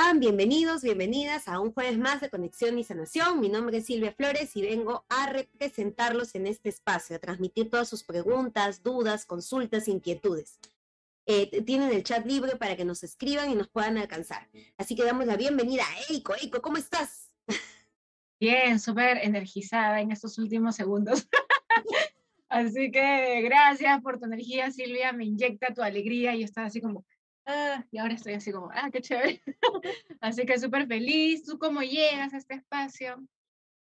están? Bienvenidos, bienvenidas a un jueves más de Conexión y Sanación. Mi nombre es Silvia Flores y vengo a representarlos en este espacio, a transmitir todas sus preguntas, dudas, consultas, inquietudes. Eh, tienen el chat libre para que nos escriban y nos puedan alcanzar. Así que damos la bienvenida a Eiko. Eiko, ¿cómo estás? Bien, súper energizada en estos últimos segundos. así que gracias por tu energía, Silvia. Me inyecta tu alegría y estás así como, Ah, y ahora estoy así como, ah, qué chévere. así que súper feliz. ¿Tú cómo llegas a este espacio?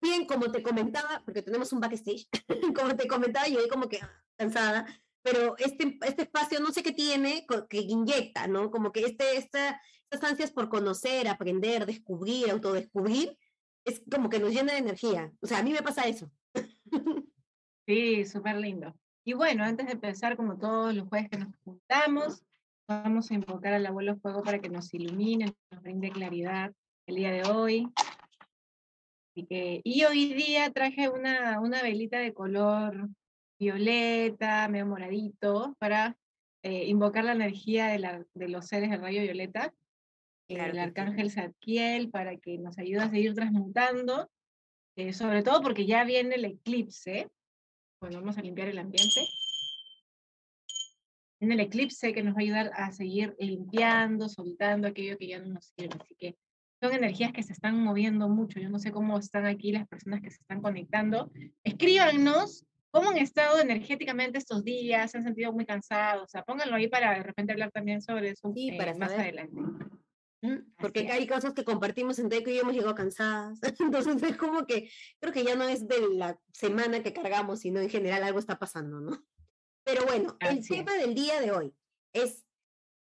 Bien, como te comentaba, porque tenemos un backstage, como te comentaba, yo como que cansada, pero este, este espacio no sé qué tiene, que inyecta, ¿no? Como que este, esta, estas ansias por conocer, aprender, descubrir, autodescubrir, es como que nos llena de energía. O sea, a mí me pasa eso. sí, súper lindo. Y bueno, antes de empezar, como todos los jueves que nos juntamos, Vamos a invocar al abuelo fuego para que nos ilumine, nos brinde claridad el día de hoy. y hoy día traje una, una velita de color violeta, medio moradito, para eh, invocar la energía de, de, los seres del rayo violeta, el arcángel Zadkiel, para que nos ayude a seguir transmutando, eh, sobre todo porque ya viene el eclipse. Bueno, vamos a limpiar el ambiente en el eclipse que nos va a ayudar a seguir limpiando, soltando aquello que ya no nos sirve. Así que son energías que se están moviendo mucho. Yo no sé cómo están aquí las personas que se están conectando. Escríbanos cómo han estado energéticamente estos días, se han sentido muy cansados. O sea, pónganlo ahí para de repente hablar también sobre eso sí, para eh, más adelante. Porque hay cosas que compartimos en Teco y hemos llegado cansadas. Entonces es como que creo que ya no es de la semana que cargamos, sino en general algo está pasando, ¿no? Pero bueno, el tema del día de hoy es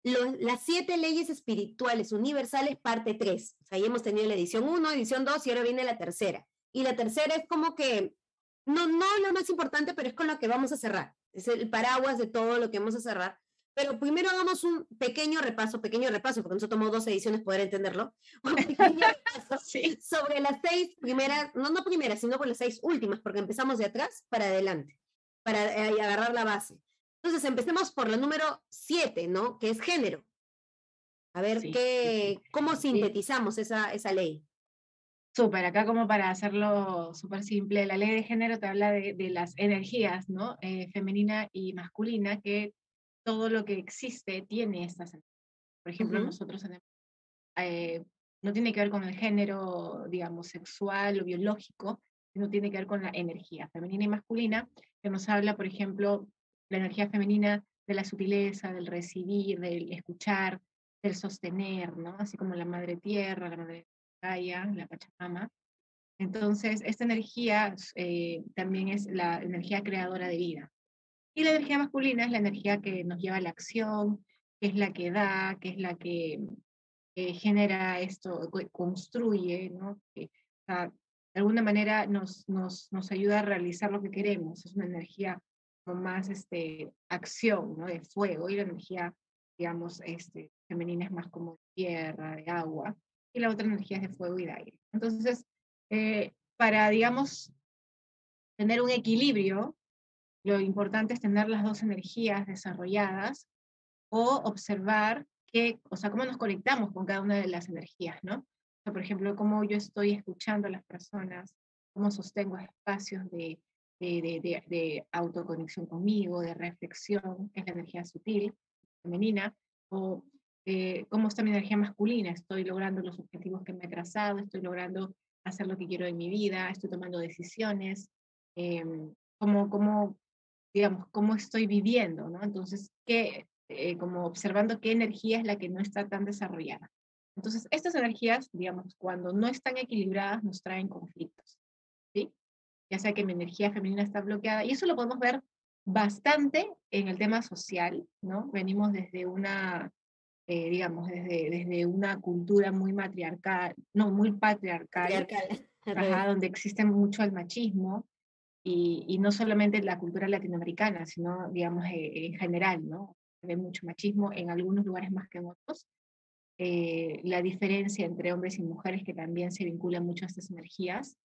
las siete leyes espirituales universales, parte 3. O sea, ya hemos tenido la edición 1, edición 2 y ahora viene la tercera. Y la tercera es como que, no, no lo más importante, pero es con lo que vamos a cerrar. Es el paraguas de todo lo que vamos a cerrar. Pero primero hagamos un pequeño repaso, pequeño repaso, porque nos tomó dos ediciones poder entenderlo. Un pequeño repaso sobre las seis primeras, no, no primeras, sino por las seis últimas, porque empezamos de atrás para adelante para eh, agarrar la base. Entonces, empecemos por la número 7, ¿no? Que es género. A ver, qué, ¿cómo sintetizamos esa, esa ley? Súper, acá como para hacerlo súper simple, la ley de género te habla de, de las energías, ¿no? Eh, femenina y masculina, que todo lo que existe tiene estas energías. Por ejemplo, nosotros eh, no tiene que ver con el género, digamos, sexual o biológico, sino tiene que ver con la energía femenina y masculina, que nos habla, por ejemplo, la energía femenina de la sutileza, del recibir, del escuchar, del sostener, ¿no? Así como la madre tierra, la madre Gaia, la Pachamama. Entonces, esta energía eh, también es la energía creadora de vida. Y la energía masculina es la energía que nos lleva a la acción, que es la que da, que es la que eh, genera esto, construye, ¿no? Que, de alguna manera nos, nos, nos ayuda a realizar lo que queremos. Es una energía con más este, acción, ¿no? De fuego y la energía, digamos, este, femenina es más como de tierra, de agua, y la otra energía es de fuego y de aire. Entonces, eh, para, digamos, tener un equilibrio, lo importante es tener las dos energías desarrolladas o observar que, o sea, cómo nos conectamos con cada una de las energías, ¿no? Por ejemplo, cómo yo estoy escuchando a las personas, cómo sostengo espacios de, autoconexión conmigo, de reflexión, es la energía sutil, femenina, o eh, cómo está mi energía masculina, estoy logrando los objetivos que me he trazado, estoy logrando hacer lo que quiero en mi vida, estoy tomando decisiones, eh, cómo, digamos, cómo estoy viviendo, ¿no? Entonces, ¿qué, eh, como observando qué energía es la que no está tan desarrollada. Entonces, estas energías, digamos, cuando no están equilibradas, nos traen conflictos, ¿sí? Ya sea que mi energía femenina está bloqueada, y eso lo podemos ver bastante en el tema social, ¿no? Venimos desde una, eh, digamos, desde, desde una cultura muy matriarcal, no, muy patriarcal, donde existe mucho el machismo, y, y, no solamente en la cultura latinoamericana, sino, digamos, eh, en general, ¿no? Hay mucho machismo en algunos lugares más que en otros, eh, la diferencia entre hombres y mujeres que también se vincula mucho a estas energías.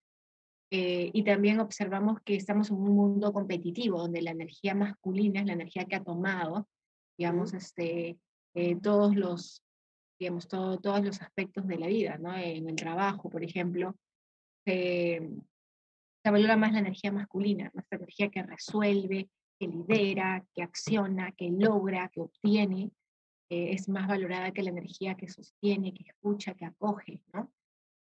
Eh, y también observamos que estamos en un mundo competitivo, donde la energía masculina es la energía que ha tomado, digamos, este, eh, todos los, digamos, todo, todos los aspectos de la vida, ¿no? En el trabajo, por ejemplo, se, se valora más la energía masculina, nuestra energía que resuelve, que lidera, que acciona, que logra, que obtiene, eh, es más valorada que la energía que sostiene, que escucha, que acoge, ¿no?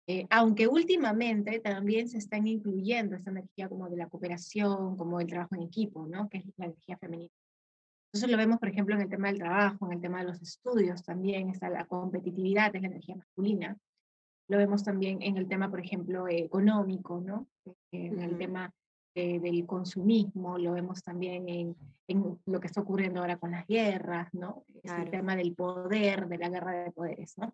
Eh, aunque últimamente también se están incluyendo esta energía como de la cooperación, como el trabajo en equipo, ¿no? Que es la energía femenina. Entonces lo vemos, por ejemplo, en el tema del trabajo, en el tema de los estudios también, está la competitividad, es la energía masculina. Lo vemos también en el tema, por ejemplo, económico, ¿no? En el tema del consumismo, lo vemos también en, en, lo que está ocurriendo ahora con las guerras, ¿no? Es el tema del poder, de la guerra de poderes, ¿no?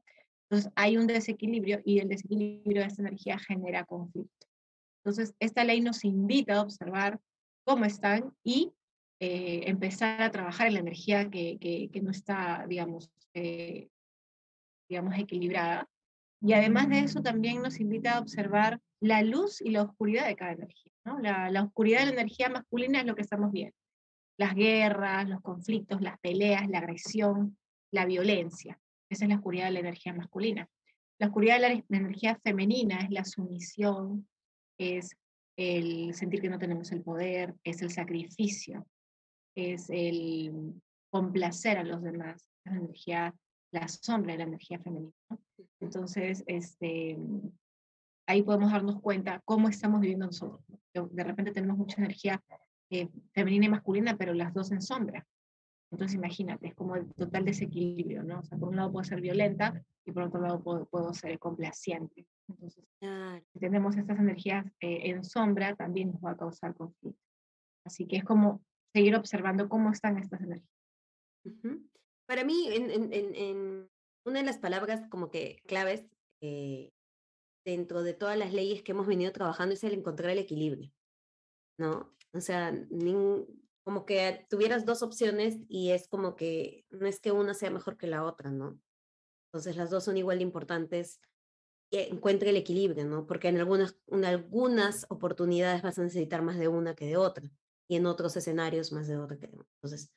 Entonces hay un desequilibrio y el desequilibrio de esta energía genera conflicto. Entonces esta ley nos invita a observar cómo están y eh, empezar a trabajar en la energía que, que, no está, digamos, eh, digamos, equilibrada. Y además de eso también nos invita a observar la luz y la oscuridad de cada energía. ¿No? La, la oscuridad de la energía masculina es lo que estamos viendo. Las guerras, los conflictos, las peleas, la agresión, la violencia. Esa es la oscuridad de la energía masculina. La oscuridad de la, energía femenina es la sumisión, es el sentir que no tenemos el poder, es el sacrificio, es el complacer a los demás, la energía, la sombra de la energía femenina. Entonces, este, ahí podemos darnos cuenta cómo estamos viviendo nosotros. De repente tenemos mucha energía eh, femenina y masculina, pero las dos en sombra. Entonces imagínate, es como el total desequilibrio, ¿no? O sea, por un lado puedo ser violenta y por otro lado puedo, ser complaciente. Entonces, si tenemos estas energías eh, en sombra, también nos va a causar conflicto. Así que es como seguir observando cómo están estas energías. Para mí, en, en, una de las palabras como que claves eh, dentro de todas las leyes que hemos venido trabajando es el encontrar el equilibrio, ¿no? O sea, como que tuvieras dos opciones y es como que no es que una sea mejor que la otra, ¿no? Entonces las dos son igual de importantes. Encuentre el equilibrio, ¿no? Porque en algunas, en algunas oportunidades vas a necesitar más de una que de otra y en otros escenarios más de otra que de otra. Entonces,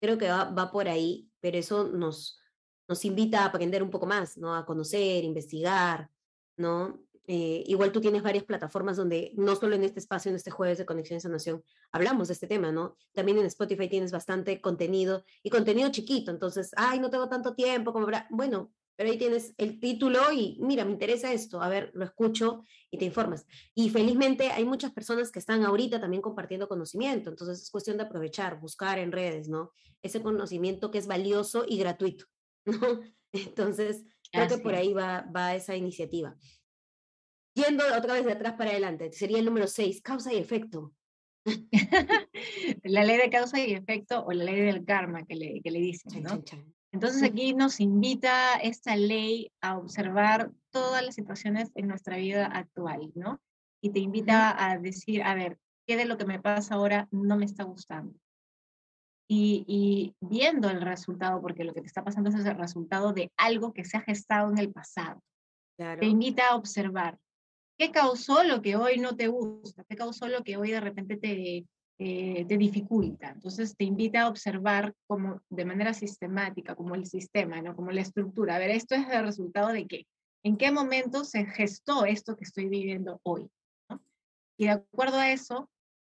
creo que va, va por ahí, pero eso nos, nos invita a aprender un poco más, ¿no? A conocer, investigar, ¿no? Eh, igual tú tienes varias plataformas donde no solo en este espacio, en este jueves de Conexiones a Nación, hablamos de este tema, ¿no? También en Spotify tienes bastante contenido y contenido chiquito, entonces, ay, no tengo tanto tiempo como Bueno, pero ahí tienes el título y mira, me interesa esto, a ver, lo escucho y te informas. Y felizmente hay muchas personas que están ahorita también compartiendo conocimiento, entonces es cuestión de aprovechar, buscar en redes, ¿no? Ese conocimiento que es valioso y gratuito, ¿no? Entonces, creo que por ahí va, va esa iniciativa. Yendo otra vez de atrás para adelante, sería el número 6, causa y efecto. la ley de causa y efecto o la ley del karma que le, que le dicen, ¿no? Entonces aquí nos invita esta ley a observar todas las situaciones en nuestra vida actual, ¿no? Y te invita a decir, a ver, ¿qué de lo que me pasa ahora no me está gustando? Y, y, viendo el resultado, porque lo que te está pasando es el resultado de algo que se ha gestado en el pasado. Te invita a observar ¿Qué causó lo que hoy no te gusta? ¿Qué causó lo que hoy de repente te, eh, te dificulta? Entonces te invita a observar como de manera sistemática, como el sistema, ¿no? como la estructura. A ver, esto es el resultado de qué? ¿En qué momento se gestó esto que estoy viviendo hoy? Y de acuerdo a eso,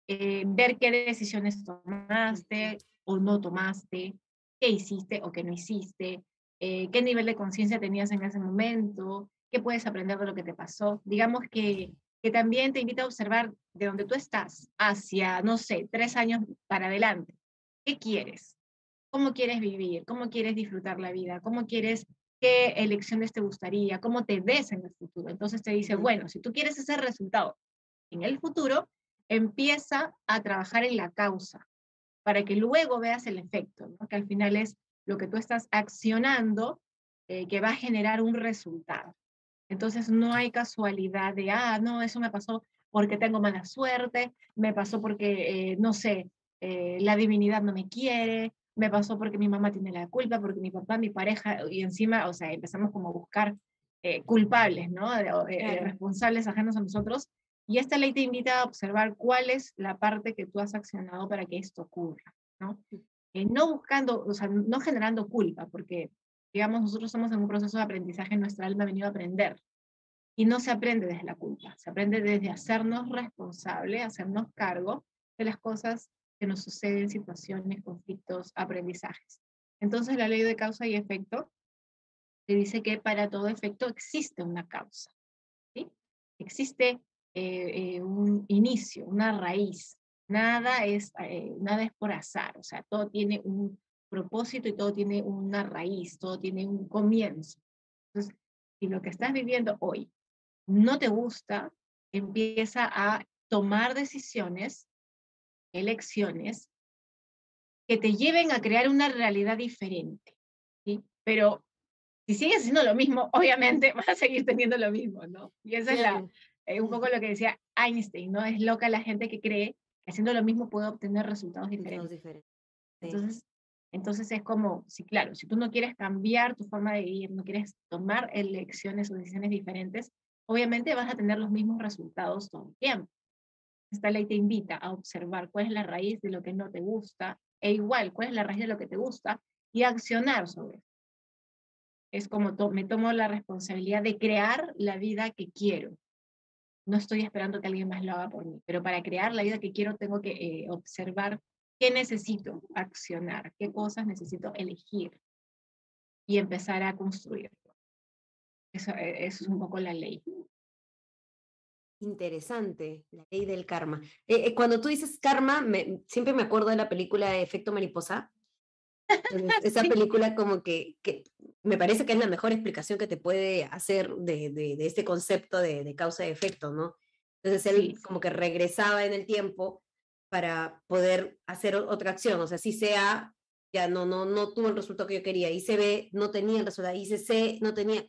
eh, ver qué decisiones tomaste o no tomaste, qué hiciste o qué no hiciste, eh, qué nivel de conciencia tenías en ese momento, qué puedes aprender de lo que te pasó. Digamos que, que también te invita a observar de dónde tú estás hacia, no sé, tres años para adelante. ¿Qué quieres? ¿Cómo quieres vivir? ¿Cómo quieres disfrutar la vida? ¿Cómo quieres, qué elecciones te gustaría? ¿Cómo te ves en el futuro? Entonces te dice, bueno, si tú quieres ese resultado en el futuro, empieza a trabajar en la causa para que luego veas el efecto, ¿no? que al final es lo que tú estás accionando eh, que va a generar un resultado. Entonces no hay casualidad de, ah, no, eso me pasó porque tengo mala suerte, me pasó porque, eh, no sé, eh, la divinidad no me quiere, me pasó porque mi mamá tiene la culpa, porque mi papá, mi pareja, y encima, o sea, empezamos como a buscar culpables, ¿no? responsables ajenos a nosotros. Y esta ley te invita a observar cuál es la parte que tú has accionado para que esto ocurra, ¿no? no buscando, o sea, no generando culpa, porque digamos, nosotros estamos en un proceso de aprendizaje, nuestra alma ha venido a aprender. Y no se aprende desde la culpa, se aprende desde hacernos responsables, hacernos cargo de las cosas que nos suceden, situaciones, conflictos, aprendizajes. Entonces la ley de causa y efecto te dice que para todo efecto existe una causa. ¿sí? Existe eh, eh, un inicio, una raíz. Nada es, eh, nada es por azar, o sea, todo tiene un propósito y todo tiene una raíz, todo tiene un comienzo. Entonces, si lo que estás viviendo hoy no te gusta, empieza a tomar decisiones, elecciones, que te lleven a crear una realidad diferente. ¿sí? Pero si sigues haciendo lo mismo, obviamente vas a seguir teniendo lo mismo, ¿no? Y esa es la, eh, un poco lo que decía Einstein, ¿no? Es loca la gente que cree que haciendo lo mismo puede obtener resultados diferentes. Entonces, entonces es como, sí, claro, si tú no quieres cambiar tu forma de vivir, no quieres tomar elecciones o decisiones diferentes, obviamente vas a tener los mismos resultados todo el tiempo. Esta ley te invita a observar cuál es la raíz de lo que no te gusta e igual cuál es la raíz de lo que te gusta y accionar sobre eso. Es como me tomo la responsabilidad de crear la vida que quiero. No estoy esperando que alguien más lo haga por mí, pero para crear la vida que quiero tengo que eh, observar qué necesito accionar, qué cosas necesito elegir y empezar a construir. Eso, eso es un poco la ley. Interesante, la ley del karma. Eh, eh, cuando tú dices karma, me, siempre me acuerdo de la película Efecto Mariposa. Esa película como que, que, me parece que es la mejor explicación que te puede hacer de, de, de este concepto de, de, causa y efecto, ¿no? Entonces él como que regresaba en el tiempo para poder hacer otra acción, o sea, si sea, ya no, no, no tuvo el resultado que yo quería, hice B, no tenía el resultado, hice C, no tenía,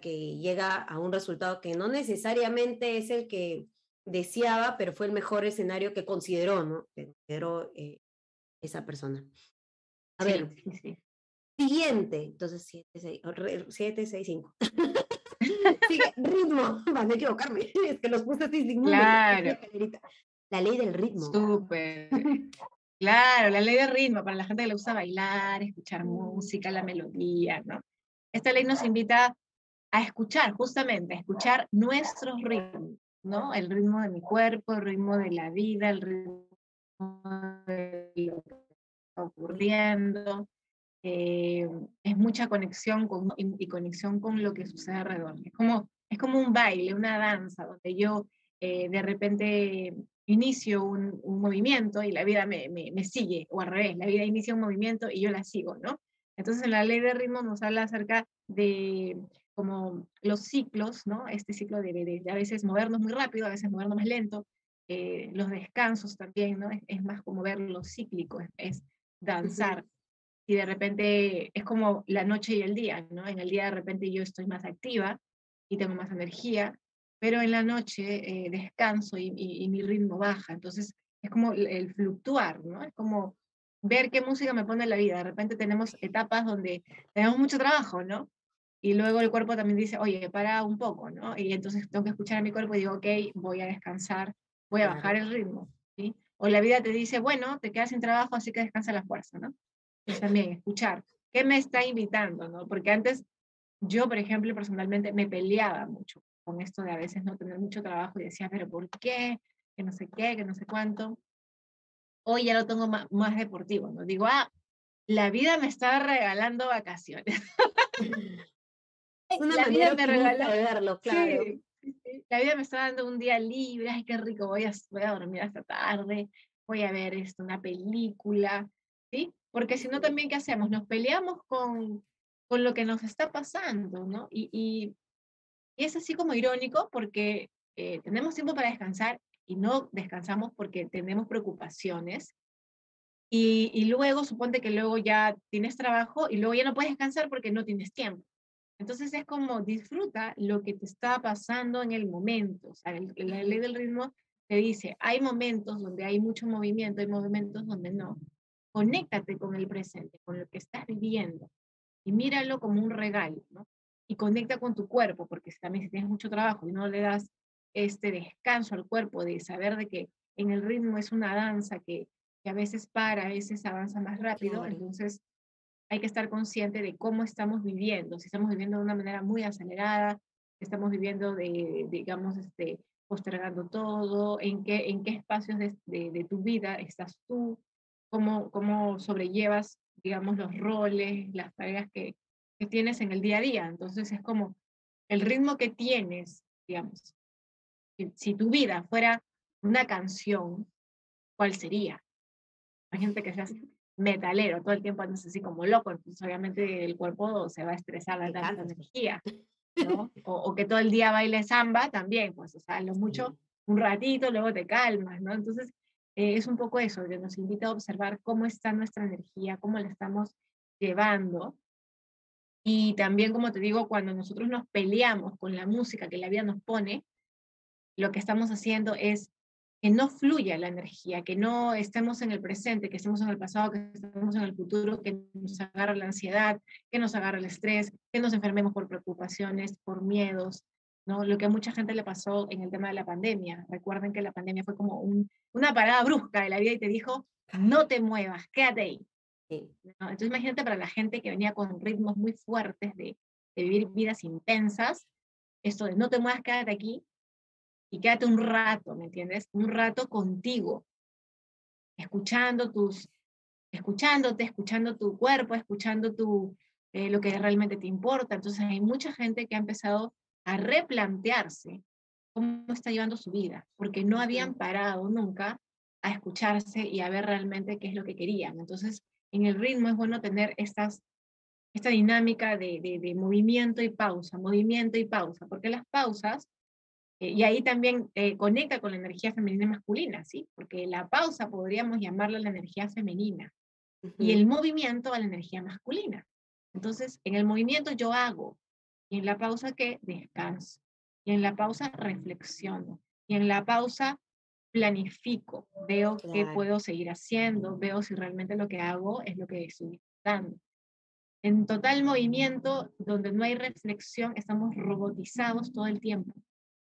que llega a un resultado que no necesariamente es el que deseaba, pero fue el mejor escenario que consideró, ¿no? Que consideró eh, esa persona. A ver, siguiente, entonces 7, 6, 7, 6, 5. Sigue, ritmo, van a equivocarme, es que los puse así sin Claro. La ley del ritmo. Súper. Claro, la ley del ritmo, para la gente que le gusta bailar, escuchar música, la melodía, ¿no? Esta ley nos invita a escuchar, justamente, a escuchar nuestros ritmos, ¿no? El ritmo de mi cuerpo, el ritmo de la vida, el ritmo de lo que está ocurriendo. Eh, es mucha conexión con, y, conexión con lo que sucede alrededor. Es como, es como un baile, una danza, donde yo eh, de repente inicio un, un, movimiento y la vida me, me, me, sigue, o al revés, la vida inicia un movimiento y yo la sigo, ¿no? Entonces, en la ley de ritmo nos habla acerca de como los ciclos, ¿no? Este ciclo de, de, a veces movernos muy rápido, a veces movernos más lento, eh, los descansos también, ¿no? Es, más como ver lo cíclico, es, danzar. Y de repente es como la noche y el día, ¿no? En el día de repente yo estoy más activa y tengo más energía, pero en la noche eh, descanso y, y, mi ritmo baja. Entonces es como el, el fluctuar, ¿no? Es como ver qué música me pone en la vida. De repente tenemos etapas donde tenemos mucho trabajo, ¿no? Y luego el cuerpo también dice, oye, para un poco, ¿no? Y entonces tengo que escuchar a mi cuerpo y digo, ok, voy a descansar, voy a bajar el ritmo, ¿sí? O la vida te dice, bueno, te quedas sin trabajo, así que descansa la fuerza, ¿no? También escuchar, ¿qué me está invitando, no? Porque antes yo, por ejemplo, personalmente me peleaba mucho con esto de a veces no tener mucho trabajo y decía, pero ¿por qué? Que no sé qué, que no sé cuánto. Hoy ya lo tengo más, más deportivo, ¿no? Digo, ah, la vida me está regalando vacaciones. Una la vida me regaló. Verlo, claro. La vida me está dando un día libre, ay, qué rico, voy a, voy a dormir hasta tarde, voy a ver esto, una película, ¿sí? Porque si no, también, ¿qué hacemos? Nos peleamos con, con lo que nos está pasando, ¿no? Y, y, y es así como irónico porque eh, tenemos tiempo para descansar y no descansamos porque tenemos preocupaciones. Y, y luego, suponte que luego ya tienes trabajo y luego ya no puedes descansar porque no tienes tiempo. Entonces es como disfruta lo que te está pasando en el momento. O sea, la ley del ritmo te dice, hay momentos donde hay mucho movimiento, hay momentos donde no. Conéctate con el presente, con lo que estás viviendo y míralo como un regalo, ¿no? Y conecta con tu cuerpo, porque también si tienes mucho trabajo y no le das este descanso al cuerpo de saber de que en el ritmo es una danza que, que a veces para, a veces avanza más rápido, entonces hay que estar consciente de cómo estamos viviendo, si estamos viviendo de una manera muy acelerada, si estamos viviendo de, digamos, este, postergando todo, en qué, en qué espacios de, de, tu vida estás tú, cómo, cómo sobrellevas, digamos, los roles, las tareas que, que tienes en el día a día. Entonces es como el ritmo que tienes, digamos. Si, si tu vida fuera una canción, ¿cuál sería? Hay gente que seas metalero, todo el tiempo andas así como loco, entonces obviamente el cuerpo se va a estresar de tanta energía, ¿no? O, que todo el día baile samba también, pues, o sea, lo mucho, un ratito, luego te calmas, ¿no? Entonces, eh, es un poco eso, que nos invita a observar cómo está nuestra energía, cómo la estamos llevando. Y también, como te digo, cuando nosotros nos peleamos con la música que la vida nos pone, lo que estamos haciendo es que no fluya la energía, que no estemos en el presente, que estemos en el pasado, que estemos en el futuro, que nos agarre la ansiedad, que nos agarre el estrés, que nos enfermemos por preocupaciones, por miedos, ¿no? Lo que a mucha gente le pasó en el tema de la pandemia. Recuerden que la pandemia fue como un, una parada brusca de la vida y te dijo, no te muevas, quédate ahí. Entonces imagínate para la gente que venía con ritmos muy fuertes de, de vivir vidas intensas, esto de no te muevas, quédate aquí, y quédate un rato, ¿me entiendes? Un rato contigo, escuchando tus, escuchándote, escuchando tu cuerpo, escuchando tu, eh, lo que realmente te importa. Entonces hay mucha gente que ha empezado a replantearse cómo está llevando su vida, porque no habían parado nunca a escucharse y a ver realmente qué es lo que querían. Entonces, en el ritmo es bueno tener estas, esta dinámica de, de, de movimiento y pausa, movimiento y pausa, porque las pausas eh, y ahí también eh, conecta con la energía femenina y masculina, ¿sí? Porque la pausa podríamos llamarla la energía femenina y el movimiento a la energía masculina. Entonces, en el movimiento yo hago y en la pausa que descanso y en la pausa reflexiono y en la pausa planifico, veo qué puedo seguir haciendo, veo si realmente lo que hago es lo que estoy dando. En total movimiento, donde no hay reflexión, estamos robotizados todo el tiempo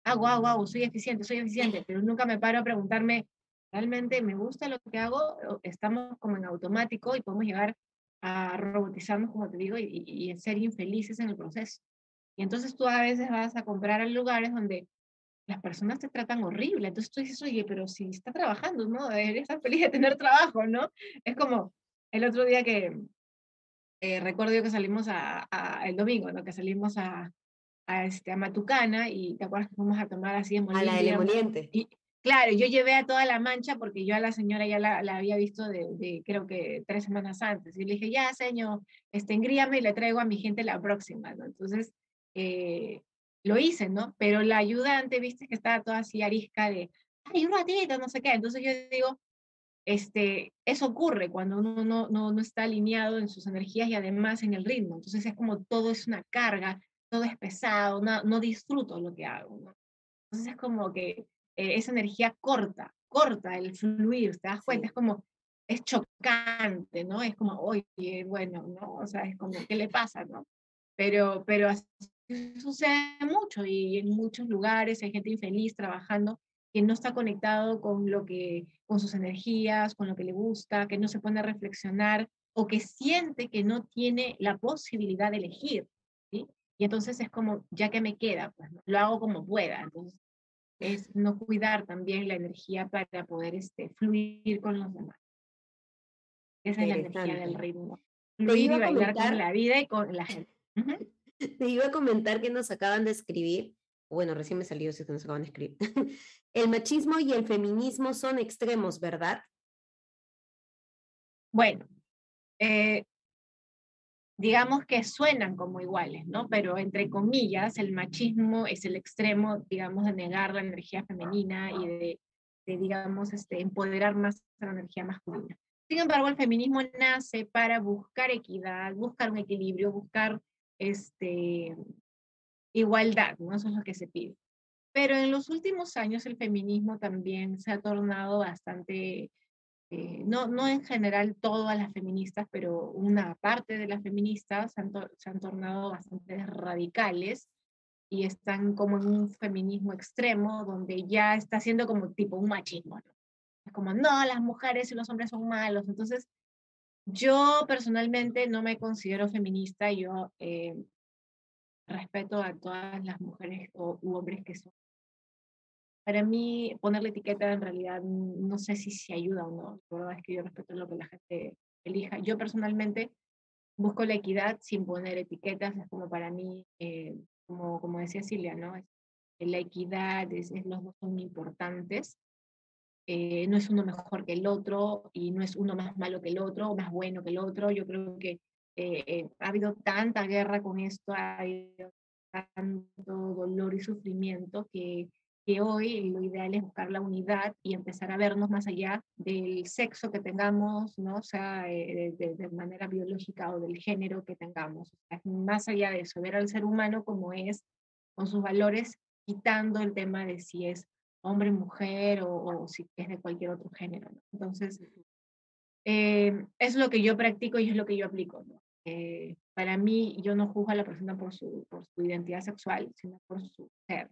hago, hago, hago, soy eficiente, soy eficiente, pero nunca me paro a preguntarme, ¿realmente me gusta lo que hago? Estamos como en automático y podemos llegar a robotizarnos, como te digo, y, y, ser infelices en el proceso. Y entonces tú a veces vas a comprar a lugares donde las personas te tratan horrible. Entonces tú dices, oye, pero si está trabajando, ¿no? Debería estar feliz de tener trabajo, ¿no? Es como el otro día que eh, recuerdo yo que salimos a, a, el domingo, ¿no? Que salimos a, a, este, a Matucana y te acuerdas que fuimos a tomar así en A la del emoliente. Y, claro, yo llevé a toda la mancha porque yo a la señora ya la, la había visto de, de, creo que tres semanas antes. Y le dije, ya, señor, este, engríame y le traigo a mi gente la próxima, ¿no? Entonces, eh, lo hice, ¿no? Pero la ayudante, viste que estaba toda así arisca de, ay, un ratito, no sé qué. Entonces yo digo, este, eso ocurre cuando uno no, no, no está alineado en sus energías y además en el ritmo. Entonces es como todo es una carga, todo es pesado, no, no disfruto lo que hago. ¿no? Entonces es como que eh, esa energía corta, corta el fluir, ¿te das cuenta? Es como, es chocante, ¿no? Es como, oye, bueno, ¿no? O sea, es como, ¿qué le pasa, no? Pero, pero así sucede mucho y en muchos lugares hay gente infeliz trabajando que no está conectado con lo que, con sus energías, con lo que le gusta, que no se pone a reflexionar o que siente que no tiene la posibilidad de elegir, ¿sí? Y entonces es como, ya que me queda, pues lo hago como pueda. Entonces es no cuidar también la energía para poder este, fluir con los demás. Esa es la energía del ritmo. Fluir y bailar con la vida y con la gente. Te iba a comentar que nos acaban de escribir, bueno, recién me salió si que nos acaban de escribir. el machismo y el feminismo son extremos, ¿verdad? Bueno, eh, digamos que suenan como iguales, ¿no? Pero entre comillas, el machismo es el extremo, digamos, de negar la energía femenina y de, digamos, este, empoderar más la energía masculina. Sin embargo, el feminismo nace para buscar equidad, buscar un equilibrio, buscar este, igualdad, ¿no? Eso es lo que se pide. Pero en los últimos años el feminismo también se ha tornado bastante eh, no, no en general todas las feministas, pero una parte de las feministas se han, se han tornado bastante radicales y están como en un feminismo extremo donde ya está siendo como tipo un machismo. Es como, no, las mujeres y los hombres son malos. Entonces, Yo personalmente no me considero feminista, yo eh, respeto a todas las mujeres o, u hombres que son. Para mí, ponerle etiqueta en realidad no sé si se ayuda o no. La verdad es que yo respeto lo que la gente elija. Yo personalmente busco la equidad sin poner etiquetas, es como para mí, eh, como, como decía Silvia, ¿no? La equidad, es, los dos son importantes. Eh, no es uno mejor que el otro y no es uno más malo que el otro o más bueno que el otro. Yo creo que eh, ha habido tanta guerra con esto, ha habido tanto dolor y sufrimiento que, que hoy lo ideal es buscar la unidad y empezar a vernos más allá del sexo que tengamos, ¿no? O sea, eh, de, manera biológica o del género que tengamos. más allá de eso, ver al ser humano como es, con sus valores, quitando el tema de si es hombre, mujer o, o si es de cualquier otro género. ¿no? Entonces, eh, es lo que yo practico y es lo que yo aplico. ¿no? Eh, para mí, yo no juzgo a la persona por su, por su identidad sexual, sino por su ser.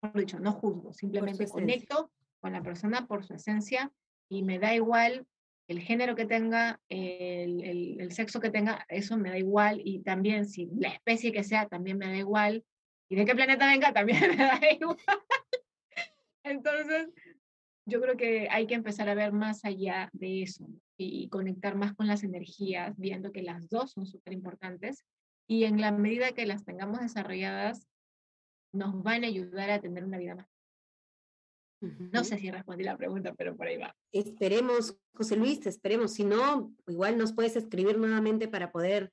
Por dicho, no juzgo, simplemente conecto con la persona por su esencia y me da igual el género que tenga, el, el, el, sexo que tenga, eso me da igual y también si la especie que sea, también me da igual y de qué planeta venga, también me da igual. Entonces, yo creo que hay que empezar a ver más allá de eso y, conectar más con las energías, viendo que las dos son súper importantes y en la medida que las tengamos desarrolladas, nos van a ayudar a tener una vida más. No sé si respondí la pregunta, pero por ahí va. Esperemos, José Luis, esperemos. Si no, igual nos puedes escribir nuevamente para poder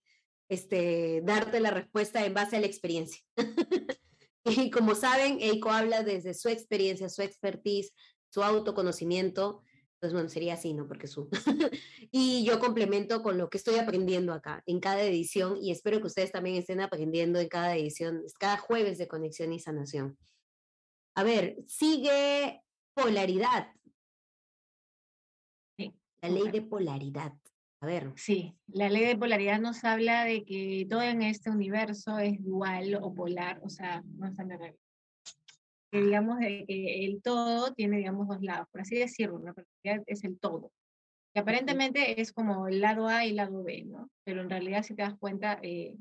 este, darte la respuesta en base a la experiencia. y como saben, Eiko habla desde su experiencia, su expertise, su autoconocimiento. Entonces, bueno, sería así, ¿no? Porque su... y yo complemento con lo que estoy aprendiendo acá en cada edición y espero que ustedes también estén aprendiendo en cada edición, cada jueves de conexión y sanación. A ver, sigue polaridad. La ley de polaridad. A ver. Sí, la ley de polaridad nos habla de que todo en este universo es dual o polar, o sea, no está en que digamos que el todo tiene, digamos, dos lados, por así decirlo, la polaridad es el todo. Que aparentemente es como el lado A y el lado B, ¿no? Pero en realidad, si te das cuenta, eh,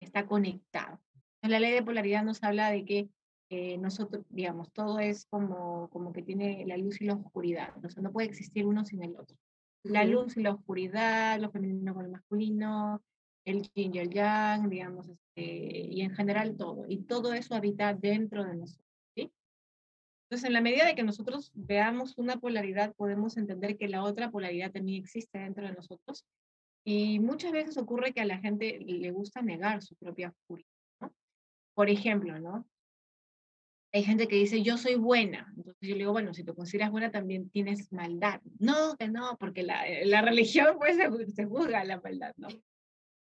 está conectado. la ley de polaridad nos habla de que eh, nosotros, digamos, todo es como, como que tiene la luz y la oscuridad, o sea, no puede existir uno sin el otro la luz y la oscuridad, lo femenino con lo masculino, el yin y el yang, digamos, este, y en general todo. Y todo eso habita dentro de nosotros. ¿sí? Entonces, en la medida de que nosotros veamos una polaridad, podemos entender que la otra polaridad también existe dentro de nosotros. Y muchas veces ocurre que a la gente le gusta negar su propia oscuridad. ¿no? Por ejemplo, ¿no? Hay gente que dice, yo soy buena. Entonces yo le digo, bueno, si te consideras buena, también tienes maldad. No, que no, porque la, eh, la religión pues se, se, juzga la maldad, ¿no?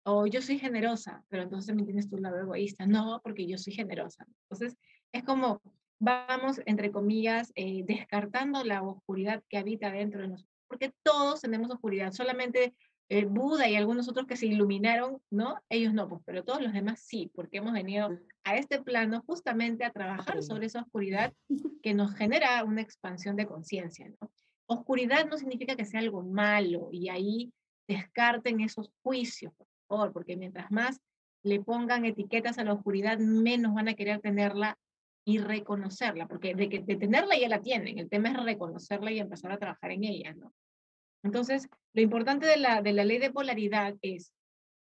O yo soy generosa, pero entonces también tienes tu lado egoísta. No, porque yo soy generosa. Entonces es como vamos, entre comillas, eh, descartando la oscuridad que habita dentro de nosotros, porque todos tenemos oscuridad, solamente el Buda y algunos otros que se iluminaron, ¿no? Ellos no, pues, pero todos los demás sí, porque hemos venido a este plano justamente a trabajar sobre esa oscuridad que nos genera una expansión de conciencia, ¿no? Oscuridad no significa que sea algo malo y ahí descarten esos juicios, por favor, porque mientras más le pongan etiquetas a la oscuridad, menos van a querer tenerla y reconocerla, porque de, que, de tenerla ya la tienen, el tema es reconocerla y empezar a trabajar en ella, ¿no? Entonces, lo importante de la, de la ley de polaridad es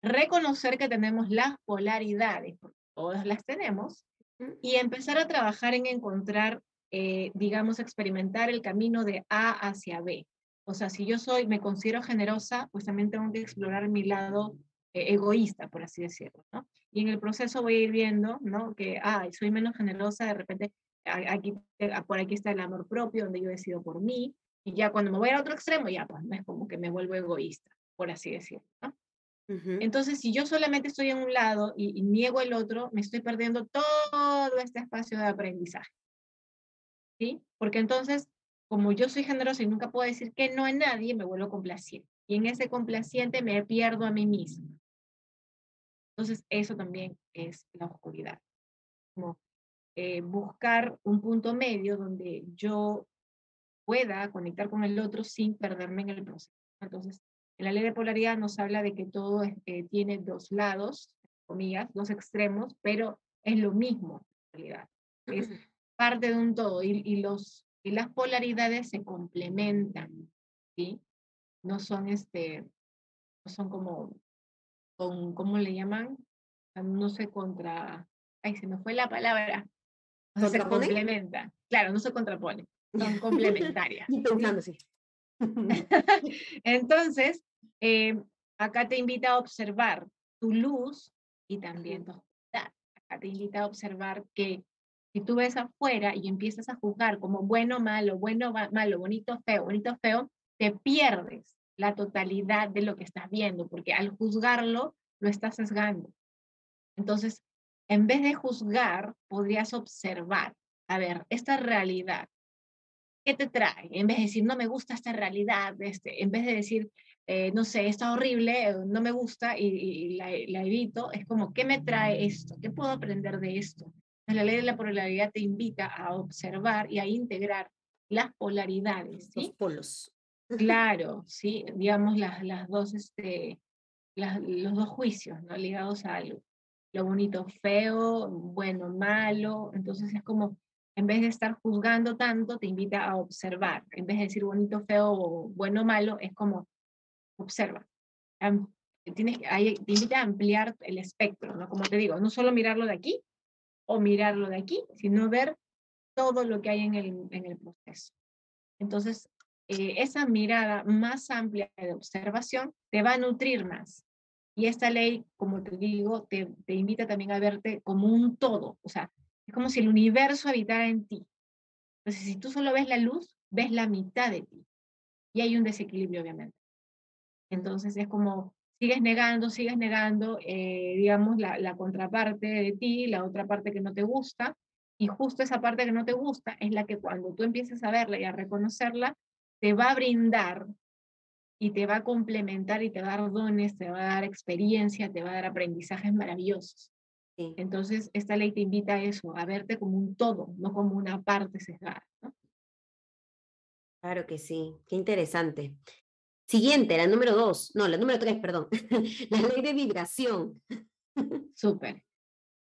reconocer que tenemos las polaridades, porque todas las tenemos, y empezar a trabajar en encontrar, eh, digamos, experimentar el camino de A hacia B. O sea, si yo soy, me considero generosa, pues también tengo que explorar mi lado eh, egoísta, por así decirlo, ¿no? Y en el proceso voy a ir viendo, ¿no? Que, ah, soy menos generosa, de repente, aquí, por aquí está el amor propio, donde yo decido por mí, y ya cuando me voy al otro extremo, ya pues es como que me vuelvo egoísta, por así decirlo. ¿no? Entonces, si yo solamente estoy en un lado y, niego el otro, me estoy perdiendo todo este espacio de aprendizaje. ¿Sí? Porque entonces, como yo soy generosa y nunca puedo decir que no a nadie, me vuelvo complaciente. Y en ese complaciente me pierdo a mí misma. Entonces, eso también es la oscuridad. Como eh, buscar un punto medio donde yo pueda conectar con el otro sin perderme en el proceso. Entonces, En la ley de polaridad nos habla de que todo eh, tiene dos lados, comillas, dos extremos, pero es lo mismo en realidad. Es parte de un todo y, los, y las polaridades se complementan, ¿sí? No son, este, no son como, con, ¿cómo le llaman? No se contra, ay, se me fue la palabra. No se complementa. Claro, no se contrapone, son complementarias. pensando, sí. Entonces, eh, acá te invita a observar tu luz y también tu oscuridad. Acá te invita a observar que si tú ves afuera y empiezas a juzgar como bueno, malo, bueno, malo, bonito, feo, bonito, feo, te pierdes la totalidad de lo que estás viendo, porque al juzgarlo lo estás sesgando. Entonces, en vez de juzgar, podrías observar, a ver, esta realidad, ¿qué te trae? En vez de decir, no me gusta esta realidad, este, en vez de decir, eh, no sé, está horrible, no me gusta y, la, evito, es como, ¿qué me trae esto? ¿Qué puedo aprender de esto? la ley de la polaridad te invita a observar y a integrar las polaridades. ¿sí? Los polos. Claro, sí, digamos las, las dos, este, los dos juicios ¿no? ligados a algo. Lo bonito, feo, bueno, malo. Entonces es como en vez de estar juzgando tanto, te invita a observar. En vez de decir bonito, feo o bueno, malo, es como observa. Tienes, te invita a ampliar el espectro, ¿no? Como te digo, no solo mirarlo de aquí o mirarlo de aquí, sino ver todo lo que hay en el, en el proceso. Entonces, eh, esa mirada más amplia de observación te va a nutrir más. Y esta ley, como te digo, te, te invita también a verte como un todo, o sea, es como si el universo habitara en ti. Entonces, si tú solo ves la luz, ves la mitad de ti. Y hay un desequilibrio, obviamente. Entonces, es como sigues negando, sigues negando, eh, digamos, la, contraparte de ti, la otra parte que no te gusta. Y justo esa parte que no te gusta es la que cuando tú empieces a verla y a reconocerla, te va a brindar y te va a complementar y te va a dar dones, te va a dar experiencia, te va a dar aprendizajes maravillosos. Entonces, esta ley te invita a eso, a verte como un todo, no como una parte sesgada. Claro que sí, qué interesante. Siguiente, la número dos, no, la número tres, perdón, la ley de vibración. Súper.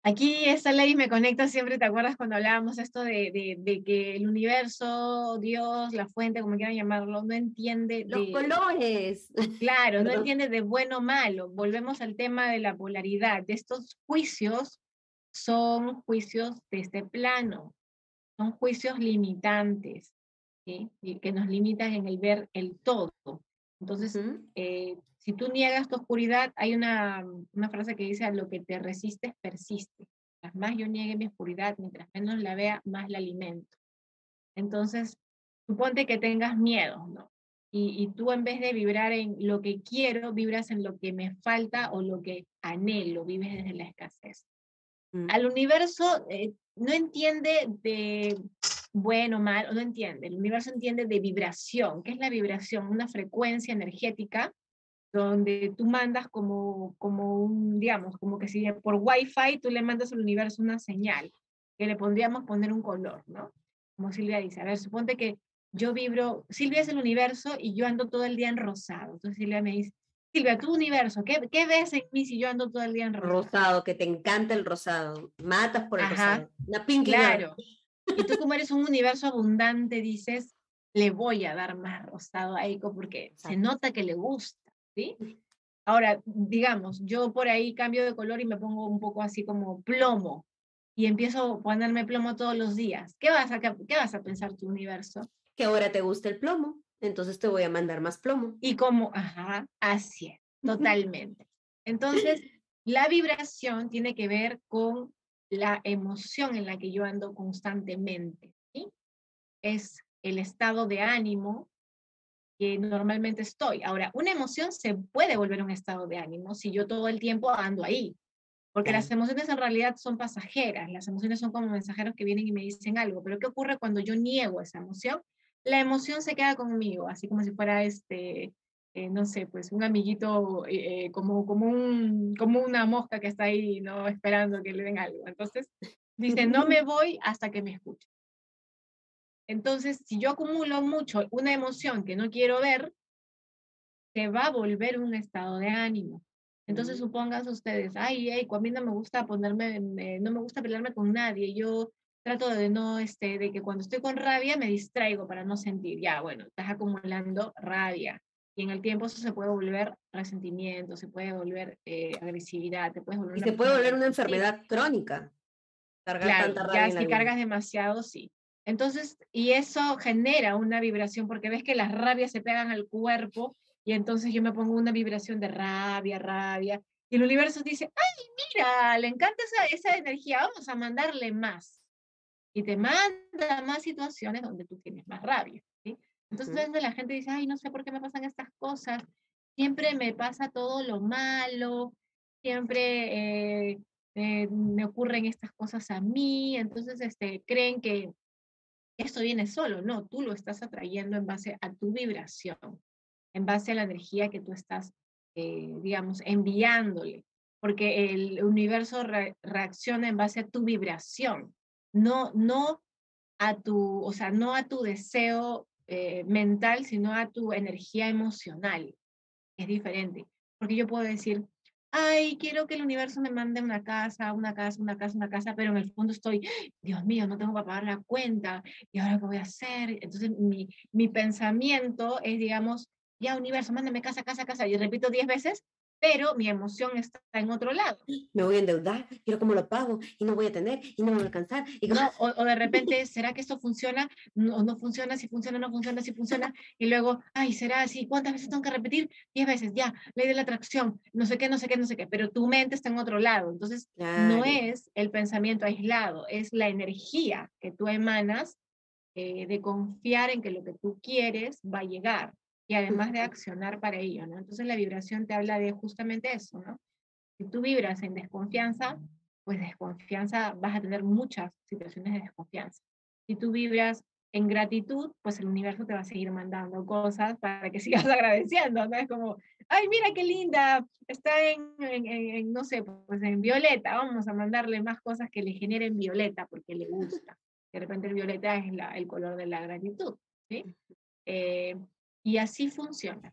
Aquí esta ley me conecta siempre, ¿te acuerdas cuando hablábamos esto de, de, que el universo, Dios, la fuente, como quieran llamarlo, no entiende... Los colores. Claro, no entiende de bueno o malo. Volvemos al tema de la polaridad. De estos juicios son juicios de este plano, son juicios limitantes, ¿sí? y que nos limitan en el ver el todo. Entonces, si tú niegas tu oscuridad, hay una, una frase que dice, a lo que te resistes, persiste. Mientras más yo niegue mi oscuridad, mientras menos la vea, más la alimento. Entonces, suponte que tengas miedo, ¿no? Y, y, tú en vez de vibrar en lo que quiero, vibras en lo que me falta o lo que anhelo, vives desde la escasez. Mm. Al universo eh, no entiende de bueno, mal, no entiende. El universo entiende de vibración. ¿Qué es la vibración? Una frecuencia energética donde tú mandas como, como un, digamos, como que si por Wi-Fi tú le mandas al universo una señal, que le podríamos poner un color, ¿no? Como Silvia dice, a ver, suponte que yo vibro, Silvia es el universo y yo ando todo el día en rosado. Entonces Silvia me dice, Silvia, tu universo, ¿qué, ¿qué, ves en mí si yo ando todo el día en rosado? Rosado, que te encanta el rosado, matas por el rosado. Una pink Claro. Y tú como eres un universo abundante, dices, le voy a dar más rosado a Eiko porque se nota que le gusta. Ahora, digamos, yo por ahí cambio de color y me pongo un poco así como plomo y empiezo a ponerme plomo todos los días. ¿Qué vas a, qué vas a pensar tu universo? Que ahora te gusta el plomo, entonces te voy a mandar más plomo. Y como, ajá, así es, totalmente. Entonces, la vibración tiene que ver con la emoción en la que yo ando constantemente. ¿sí? Es el estado de ánimo que normalmente estoy. Ahora, una emoción se puede volver un estado de ánimo si yo todo el tiempo ando ahí, porque las emociones en realidad son pasajeras, las emociones son como mensajeros que vienen y me dicen algo, pero ¿qué ocurre cuando yo niego esa emoción? La emoción se queda conmigo, así como si fuera este, eh, no sé, pues un amiguito, eh, eh, como, como, un, como una mosca que está ahí, ¿no? Esperando que le den algo. Entonces, dice, no me voy hasta que me escuche. Entonces, si yo acumulo mucho una emoción que no quiero ver, se va a volver un estado de ánimo. Entonces, supongan ustedes, ay, ay, a mí no me gusta ponerme, no me gusta pelearme con nadie, yo trato de no, este, de que cuando estoy con rabia me distraigo para no sentir, ya, bueno, estás acumulando rabia, y en el tiempo eso se puede volver resentimiento, se puede volver eh, agresividad, te puedes volver y se puede volver una enfermedad crónica. Cargar claro, ya si cargas demasiado, sí. Entonces, y eso genera una vibración, porque ves que las rabias se pegan al cuerpo, y entonces yo me pongo una vibración de rabia, rabia, y el universo dice, ay, mira, le encanta esa, esa energía, vamos a mandarle más. Y te manda más situaciones donde tú tienes más rabia. Entonces la gente dice, ay, no sé por qué me pasan estas cosas, siempre me pasa todo lo malo, siempre eh, eh, me ocurren estas cosas a mí, entonces este, creen que esto viene solo, no, tú lo estás atrayendo en base a tu vibración, en base a la energía que tú estás, eh, digamos, enviándole, porque el universo reacciona en base a tu vibración, no, no a tu, o sea, no a tu deseo eh, mental, sino a tu energía emocional. Es diferente. Porque yo puedo decir, ay, quiero que el universo me mande una casa, una casa, una casa, una casa, pero en el fondo estoy, Dios mío, no tengo para pagar la cuenta, ¿y ahora qué voy a hacer? Entonces mi, mi pensamiento es, digamos, ya universo, mándame casa, casa, casa, y repito diez veces, pero mi emoción está en otro lado. Me voy a endeudar, quiero cómo lo pago y no voy a tener y no me va a alcanzar. Y no, o, de repente, ¿será que esto funciona? No, no funciona, si funciona, no funciona, si funciona. Y luego, ay, ¿será así? ¿Cuántas veces tengo que repetir? Diez veces, ya, ley de la atracción, no sé qué, no sé qué, no sé qué, pero tu mente está en otro lado. Entonces, no es el pensamiento aislado, es la energía que tú emanas eh, de confiar en que lo que tú quieres va a llegar y además de accionar para ello, ¿no? Entonces la vibración te habla de justamente eso, ¿no? Si tú vibras en desconfianza, pues desconfianza, vas a tener muchas situaciones de desconfianza. Si tú vibras en gratitud, pues el universo te va a seguir mandando cosas para que sigas agradeciendo, ¿no? Es como, ay, mira qué linda, está en, en, no sé, pues en violeta, vamos a mandarle más cosas que le generen violeta porque le gusta. De repente el violeta es la, el color de la gratitud, ¿sí? Eh, y así funciona.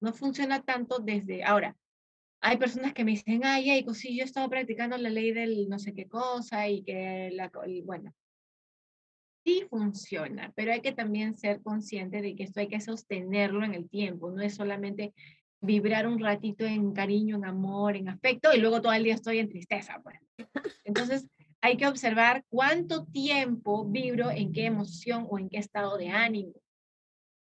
No funciona tanto desde ahora. Hay personas que me dicen, ay, ay, pues sí, yo he estado practicando la ley del no sé qué cosa y que la, bueno, sí funciona, pero hay que también ser consciente de que esto hay que sostenerlo en el tiempo, no es solamente vibrar un ratito en cariño, en amor, en afecto y luego todo el día estoy en tristeza. Pues. Entonces, hay que observar cuánto tiempo vibro en qué emoción o en qué estado de ánimo.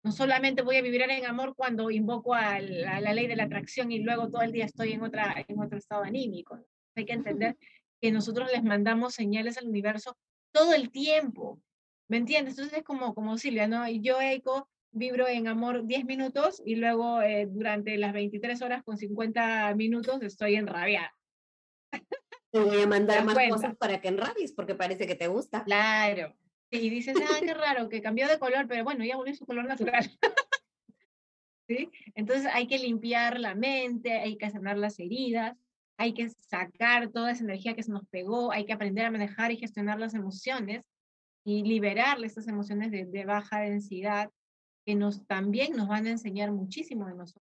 No solamente voy a vivir en amor cuando invoco a la, ley de la atracción y luego todo el día estoy en, otra, en otro estado anímico. Hay que entender que nosotros les mandamos señales al universo todo el tiempo. ¿Me entiendes? Entonces es como, como Silvia, ¿no? Y yo, Eiko, vibro en amor 10 minutos y luego eh, durante las 23 horas con 50 minutos estoy enrabiada. Te voy a mandar más cosas para que enrabies porque parece que te gusta. Claro, y dices, ah, qué raro, que cambió de color, pero bueno, ya volvió su color natural. ¿Sí? Entonces hay que limpiar la mente, hay que sanar las heridas, hay que sacar toda esa energía que se nos pegó, hay que aprender a manejar y gestionar las emociones y liberar estas emociones de, de baja densidad que nos también nos van a enseñar muchísimo de nosotros.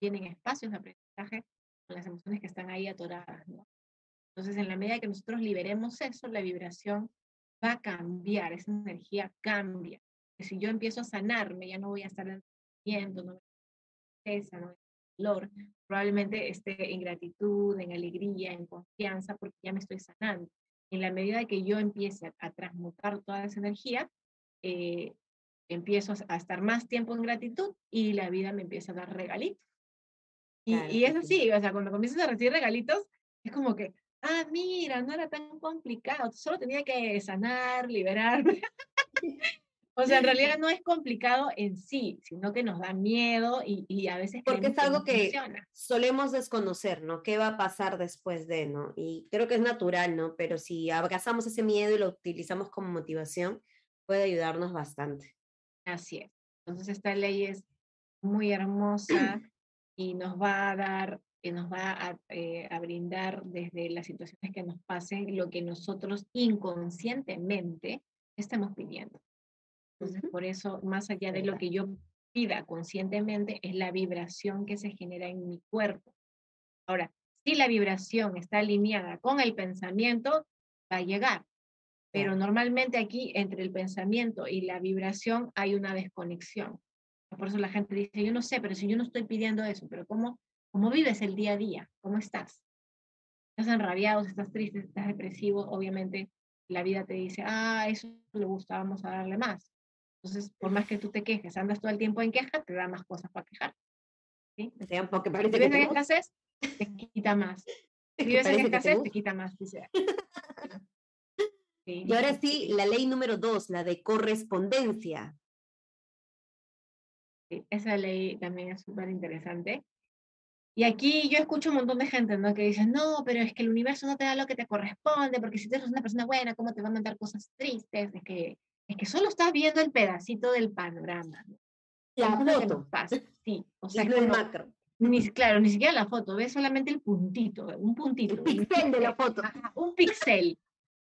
Tienen espacios de aprendizaje con las emociones que están ahí atoradas. ¿no? Entonces, en la medida que nosotros liberemos eso, la vibración va a cambiar, esa energía cambia. si yo empiezo a sanarme, ya no voy a estar viendo, no esa, no dolor, probablemente esté en gratitud, en alegría, en confianza, porque ya me estoy sanando. En la medida que yo empiece a, transmutar toda esa energía, eh, empiezo a estar más tiempo en gratitud y la vida me empieza a dar regalitos. Y, y es así, o sea, cuando comienzas a recibir regalitos, es como que, ah, mira, no era tan complicado, solo tenía que sanar, liberarme. o sea, en realidad no es complicado en sí, sino que nos da miedo y, a veces... Porque es algo que, solemos desconocer, ¿no? ¿Qué va a pasar después de, ¿no? Y creo que es natural, ¿no? Pero si abrazamos ese miedo y lo utilizamos como motivación, puede ayudarnos bastante. Así es. Entonces esta ley es muy hermosa y nos va a dar que nos va eh, a, brindar desde las situaciones que nos pasen lo que nosotros inconscientemente estamos pidiendo. Entonces, por eso, más allá de lo que yo pida conscientemente es la vibración que se genera en mi cuerpo. Ahora, si la vibración está alineada con el pensamiento, va a llegar. Pero normalmente aquí entre el pensamiento y la vibración hay una desconexión. Por eso la gente dice, yo no sé, pero si yo no estoy pidiendo eso, pero ¿cómo, cómo vives el día a día? ¿Cómo estás? ¿Estás enrabiado? ¿Estás triste? ¿Estás depresivo? Obviamente la vida te dice, ah, eso le gusta, vamos a darle más. Entonces, por más que tú te quejes, andas todo el tiempo en queja, te da más cosas para quejar. ¿sí? Porque parece si que escasez, te quita más. Si vives en escasez, te, quita más. Dice. Y ahora sí, la ley número dos, la de correspondencia. Sí, esa ley también es súper interesante. Y aquí yo escucho un montón de gente, ¿no? Que dicen, no, pero es que el universo no te da lo que te corresponde, porque si tú eres una persona buena, ¿cómo te va a mandar cosas tristes? Es que, es que solo estás viendo el pedacito del panorama. ¿no? La foto. Sí, o sea, el macro. Ni, claro, ni siquiera la foto, ves solamente el puntito, un puntito. Un pixel de la foto. un pixel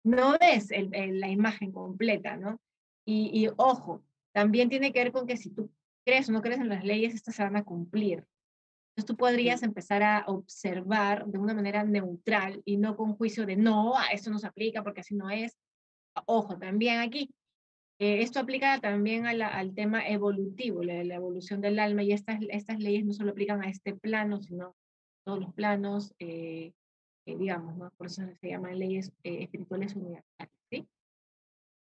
no ves la imagen completa, ¿no? Y, ojo, también tiene que ver con que si tú crees o no crees en las leyes, estas se van a cumplir. Entonces tú podrías empezar a observar de una manera neutral y no con juicio de no, a esto no se aplica porque así no es. Ojo, también aquí, eh, esto aplica también al tema evolutivo, la, la, evolución del alma, y estas, estas leyes no solo aplican a este plano, sino a todos los planos, eh, eh, digamos, ¿no? Por eso se llaman leyes eh, espirituales universales, ¿sí?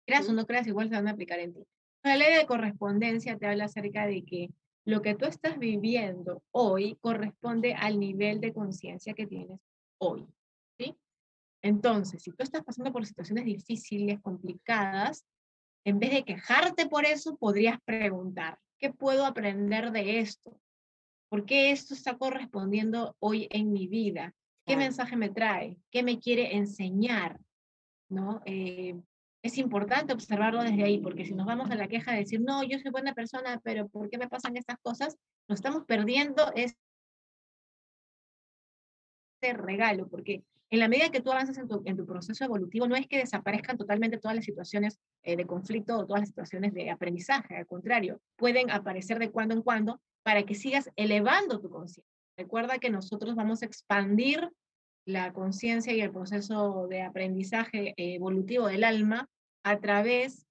Creas o no creas, igual se van a aplicar en ti. La ley de correspondencia te habla acerca de que lo que tú estás viviendo hoy corresponde al nivel de conciencia que tienes hoy, ¿sí? Entonces, si tú estás pasando por situaciones difíciles, complicadas, en vez de quejarte por eso, podrías preguntar, ¿qué puedo aprender de esto? ¿Por qué esto está correspondiendo hoy en mi vida? ¿Qué mensaje me trae? ¿Qué me quiere enseñar? ¿No? Eh, es importante observarlo desde ahí, porque si nos vamos a la queja de decir, no, yo soy buena persona, pero ¿por qué me pasan estas cosas? Nos estamos perdiendo este regalo, porque en la medida que tú avanzas en tu, en tu proceso evolutivo, no es que desaparezcan totalmente todas las situaciones eh, de conflicto o todas las situaciones de aprendizaje, al contrario, pueden aparecer de cuando en cuando para que sigas elevando tu conciencia. Recuerda que nosotros vamos a expandir la conciencia y el proceso de aprendizaje evolutivo del alma a través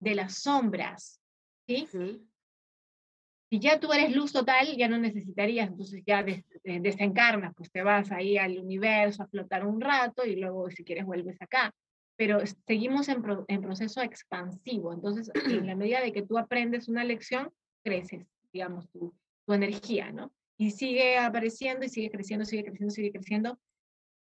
de las sombras. ¿sí? Si ya tú eres luz total, ya no necesitarías, entonces ya desencarnas, pues te vas ahí al universo a flotar un rato y luego si quieres vuelves acá. Pero seguimos en, en proceso expansivo, entonces en la medida de que tú aprendes una lección, creces, digamos, tu, tu energía, ¿no? y sigue apareciendo y sigue creciendo, sigue creciendo, sigue creciendo.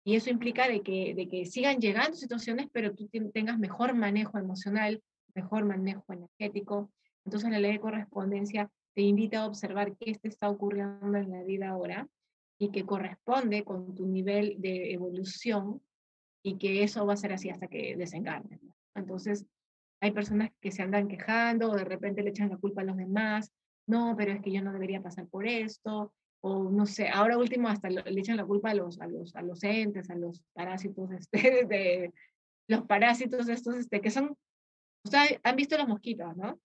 Y eso implica de que, de que sigan llegando situaciones, pero tú tengas mejor manejo emocional, mejor manejo energético. Entonces la ley de correspondencia te invita a observar qué te está ocurriendo en la vida ahora y que corresponde con tu nivel de evolución y que eso va a ser así hasta que desencarnen. Entonces, hay personas que se andan quejando o de repente le echan la culpa a los demás. No, pero es que yo no debería pasar por esto o no sé, ahora último hasta le echan la culpa a los, a los, a los entes, a los parásitos, este, de, los parásitos estos, este, que son, o sea, han visto los mosquitos, ¿no?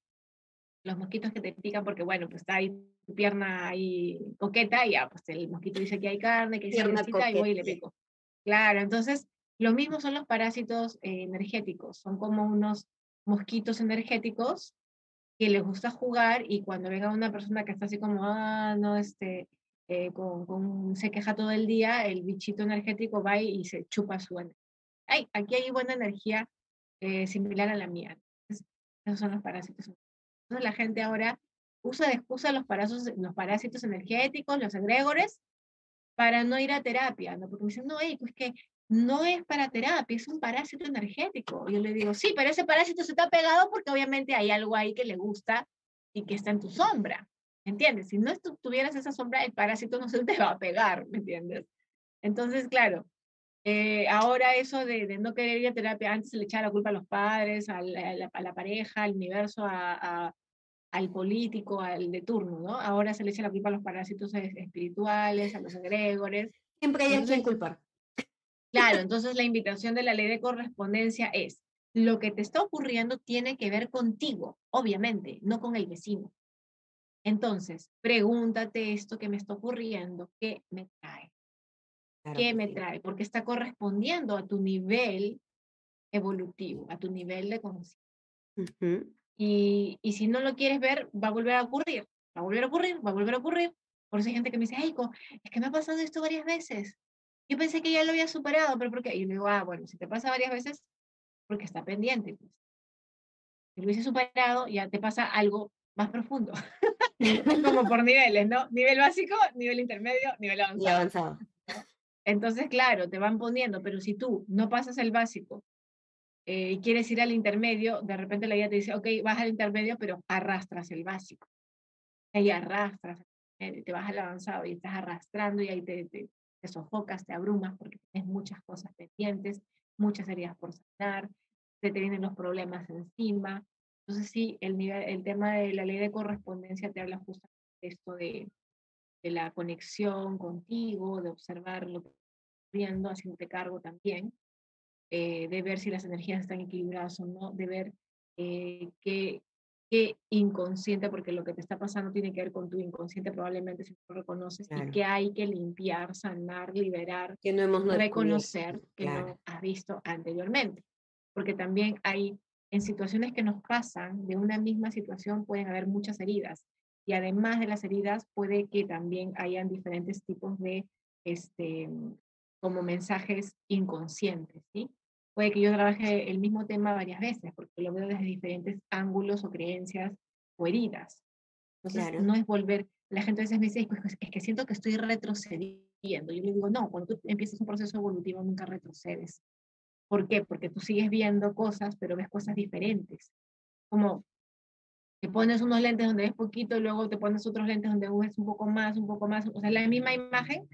Los mosquitos que te pican porque, bueno, pues está ahí tu pierna ahí coqueta y ya, pues el mosquito dice que hay carne, que hay y voy y le pico. Claro, entonces, lo mismo son los parásitos eh, energéticos, son como unos mosquitos energéticos que les gusta jugar y cuando venga una persona que está así como, ah, no, este, eh, con, se queja todo el día, el bichito energético va y se chupa su energía. Ay, aquí hay buena energía eh, similar a la mía. esos son los parásitos. Entonces la gente ahora usa de excusa los parásitos, los parásitos energéticos, los egregores, para no ir a terapia, ¿no? Porque me dicen, no, pues que no es para terapia, es un parásito energético. Yo le digo, sí, pero ese parásito se está pegado porque obviamente hay algo ahí que le gusta y que está en tu sombra. ¿Entiendes? Si no tuvieras esa sombra, el parásito no se te va a pegar, ¿me entiendes? Entonces, claro, eh, ahora eso de, no querer ir a terapia, antes se le echaba la culpa a los padres, a la, pareja, al universo, a, al político, al de turno, ¿no? Ahora se le echa la culpa a los parásitos espirituales, a los egregores. Siempre hay a quien culpar. Claro, entonces la invitación de la ley de correspondencia es, lo que te está ocurriendo tiene que ver contigo, obviamente, no con el vecino. Entonces, pregúntate esto que me está ocurriendo, ¿qué me trae? ¿Qué me trae? Porque está correspondiendo a tu nivel evolutivo, a tu nivel de conciencia. y, y, si no lo quieres ver, va a volver a ocurrir, va a volver a ocurrir, va a volver a ocurrir. Por eso hay gente que me dice, Eiko, es que me ha pasado esto varias veces. Yo pensé que ya lo había superado, pero ¿por qué? Y yo digo, ah, bueno, si te pasa varias veces, porque está pendiente. Pues. Si lo hubiese superado, ya te pasa algo más profundo. Como por niveles, ¿no? Nivel básico, nivel intermedio, nivel avanzado. Y avanzado. Entonces, claro, te van poniendo, pero si tú no pasas el básico eh, y quieres ir al intermedio, de repente la guía te dice, ok, vas al intermedio, pero arrastras el básico. Ahí arrastras, te vas al avanzado y estás arrastrando y ahí te, te, te sofocas, te abrumas porque tienes muchas cosas pendientes, muchas heridas por sanar, te, te vienen los problemas encima. Entonces sí, el, nivel, el tema de la ley de correspondencia te habla justamente de esto de, de la conexión contigo, de observar lo que estás viendo, haciéndote cargo también, eh, de ver si las energías están equilibradas o no, de ver eh, qué, qué inconsciente, porque lo que te está pasando tiene que ver con tu inconsciente probablemente si no lo reconoces, y que hay que limpiar, sanar, liberar, que no hemos reconocer que no has visto anteriormente. Porque también hay, en situaciones que nos pasan, de una misma situación pueden haber muchas heridas. Y además de las heridas, puede que también hayan diferentes tipos de, este, como mensajes inconscientes, ¿sí? puede que yo trabaje el mismo tema varias veces, porque lo veo desde diferentes ángulos o creencias o heridas. Entonces, no es volver, la gente a veces me dice, es que siento que estoy retrocediendo. Yo le digo, no, cuando tú empiezas un proceso evolutivo nunca retrocedes. ¿Por qué? Porque tú sigues viendo cosas, pero ves cosas diferentes. Como te pones unos lentes donde ves poquito, luego te pones otros lentes donde ves un poco más, un poco más. O sea, la misma imagen,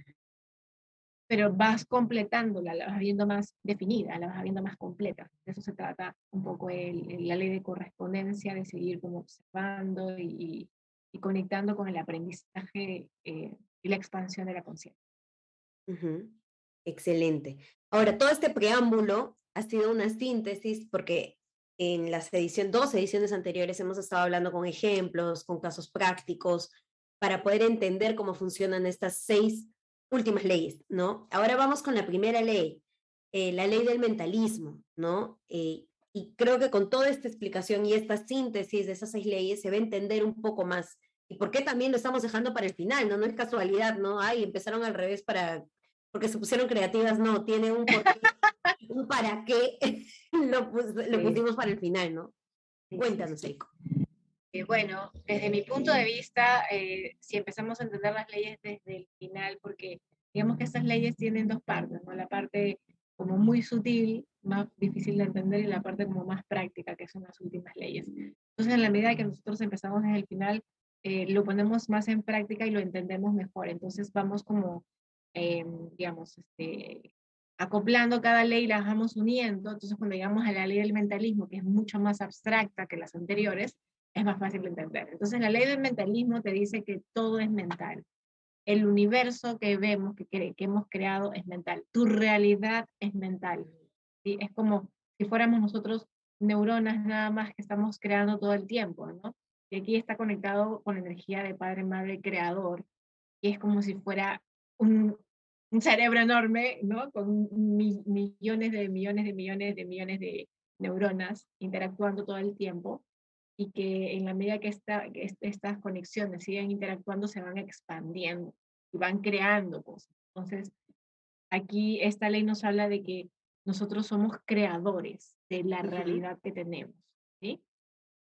pero vas completándola, la vas viendo más definida, la vas viendo más completa. De eso se trata un poco el, la ley de correspondencia, de seguir como observando y, y conectando con el aprendizaje eh, y la expansión de la conciencia. Excelente. Ahora, todo este preámbulo ha sido una síntesis porque en las edición, dos ediciones anteriores hemos estado hablando con ejemplos, con casos prácticos, para poder entender cómo funcionan estas seis últimas leyes, ¿no? Ahora vamos con la primera ley, eh, la ley del mentalismo, ¿no? Eh, y creo que con toda esta explicación y esta síntesis de esas seis leyes se va a entender un poco más. ¿Y por qué también lo estamos dejando para el final? No, no es casualidad, ¿no? Ay, empezaron al revés para, porque se pusieron creativas, no, tiene un, un para qué lo, lo pusimos para el final, ¿no? Cuéntanos, Eiko. Eh, bueno, desde mi punto de vista, eh, si empezamos a entender las leyes desde el final, porque digamos que estas leyes tienen dos partes, ¿no? La parte como muy sutil, más difícil de entender, y la parte como más práctica, que son las últimas leyes. Entonces, en la medida que nosotros empezamos desde el final, eh, lo ponemos más en práctica y lo entendemos mejor. Entonces, vamos como, digamos, este, acoplando cada ley, las vamos uniendo. Entonces, cuando llegamos a la ley del mentalismo, que es mucho más abstracta que las anteriores, es más fácil de entender. Entonces, la ley del mentalismo te dice que todo es mental. El universo que vemos, que, que hemos creado, es mental. Tu realidad es mental. ¿sí? Es como si fuéramos nosotros neuronas nada más que estamos creando todo el tiempo, ¿no? Y aquí está conectado con la energía de Padre, Madre, Creador. Y es como si fuera un, un cerebro enorme, ¿no? Con millones de millones de millones de millones de neuronas interactuando todo el tiempo y que en la medida que, esta, estas conexiones siguen interactuando, se van expandiendo y van creando cosas. Entonces, aquí esta ley nos habla de que nosotros somos creadores de la realidad que tenemos, ¿sí?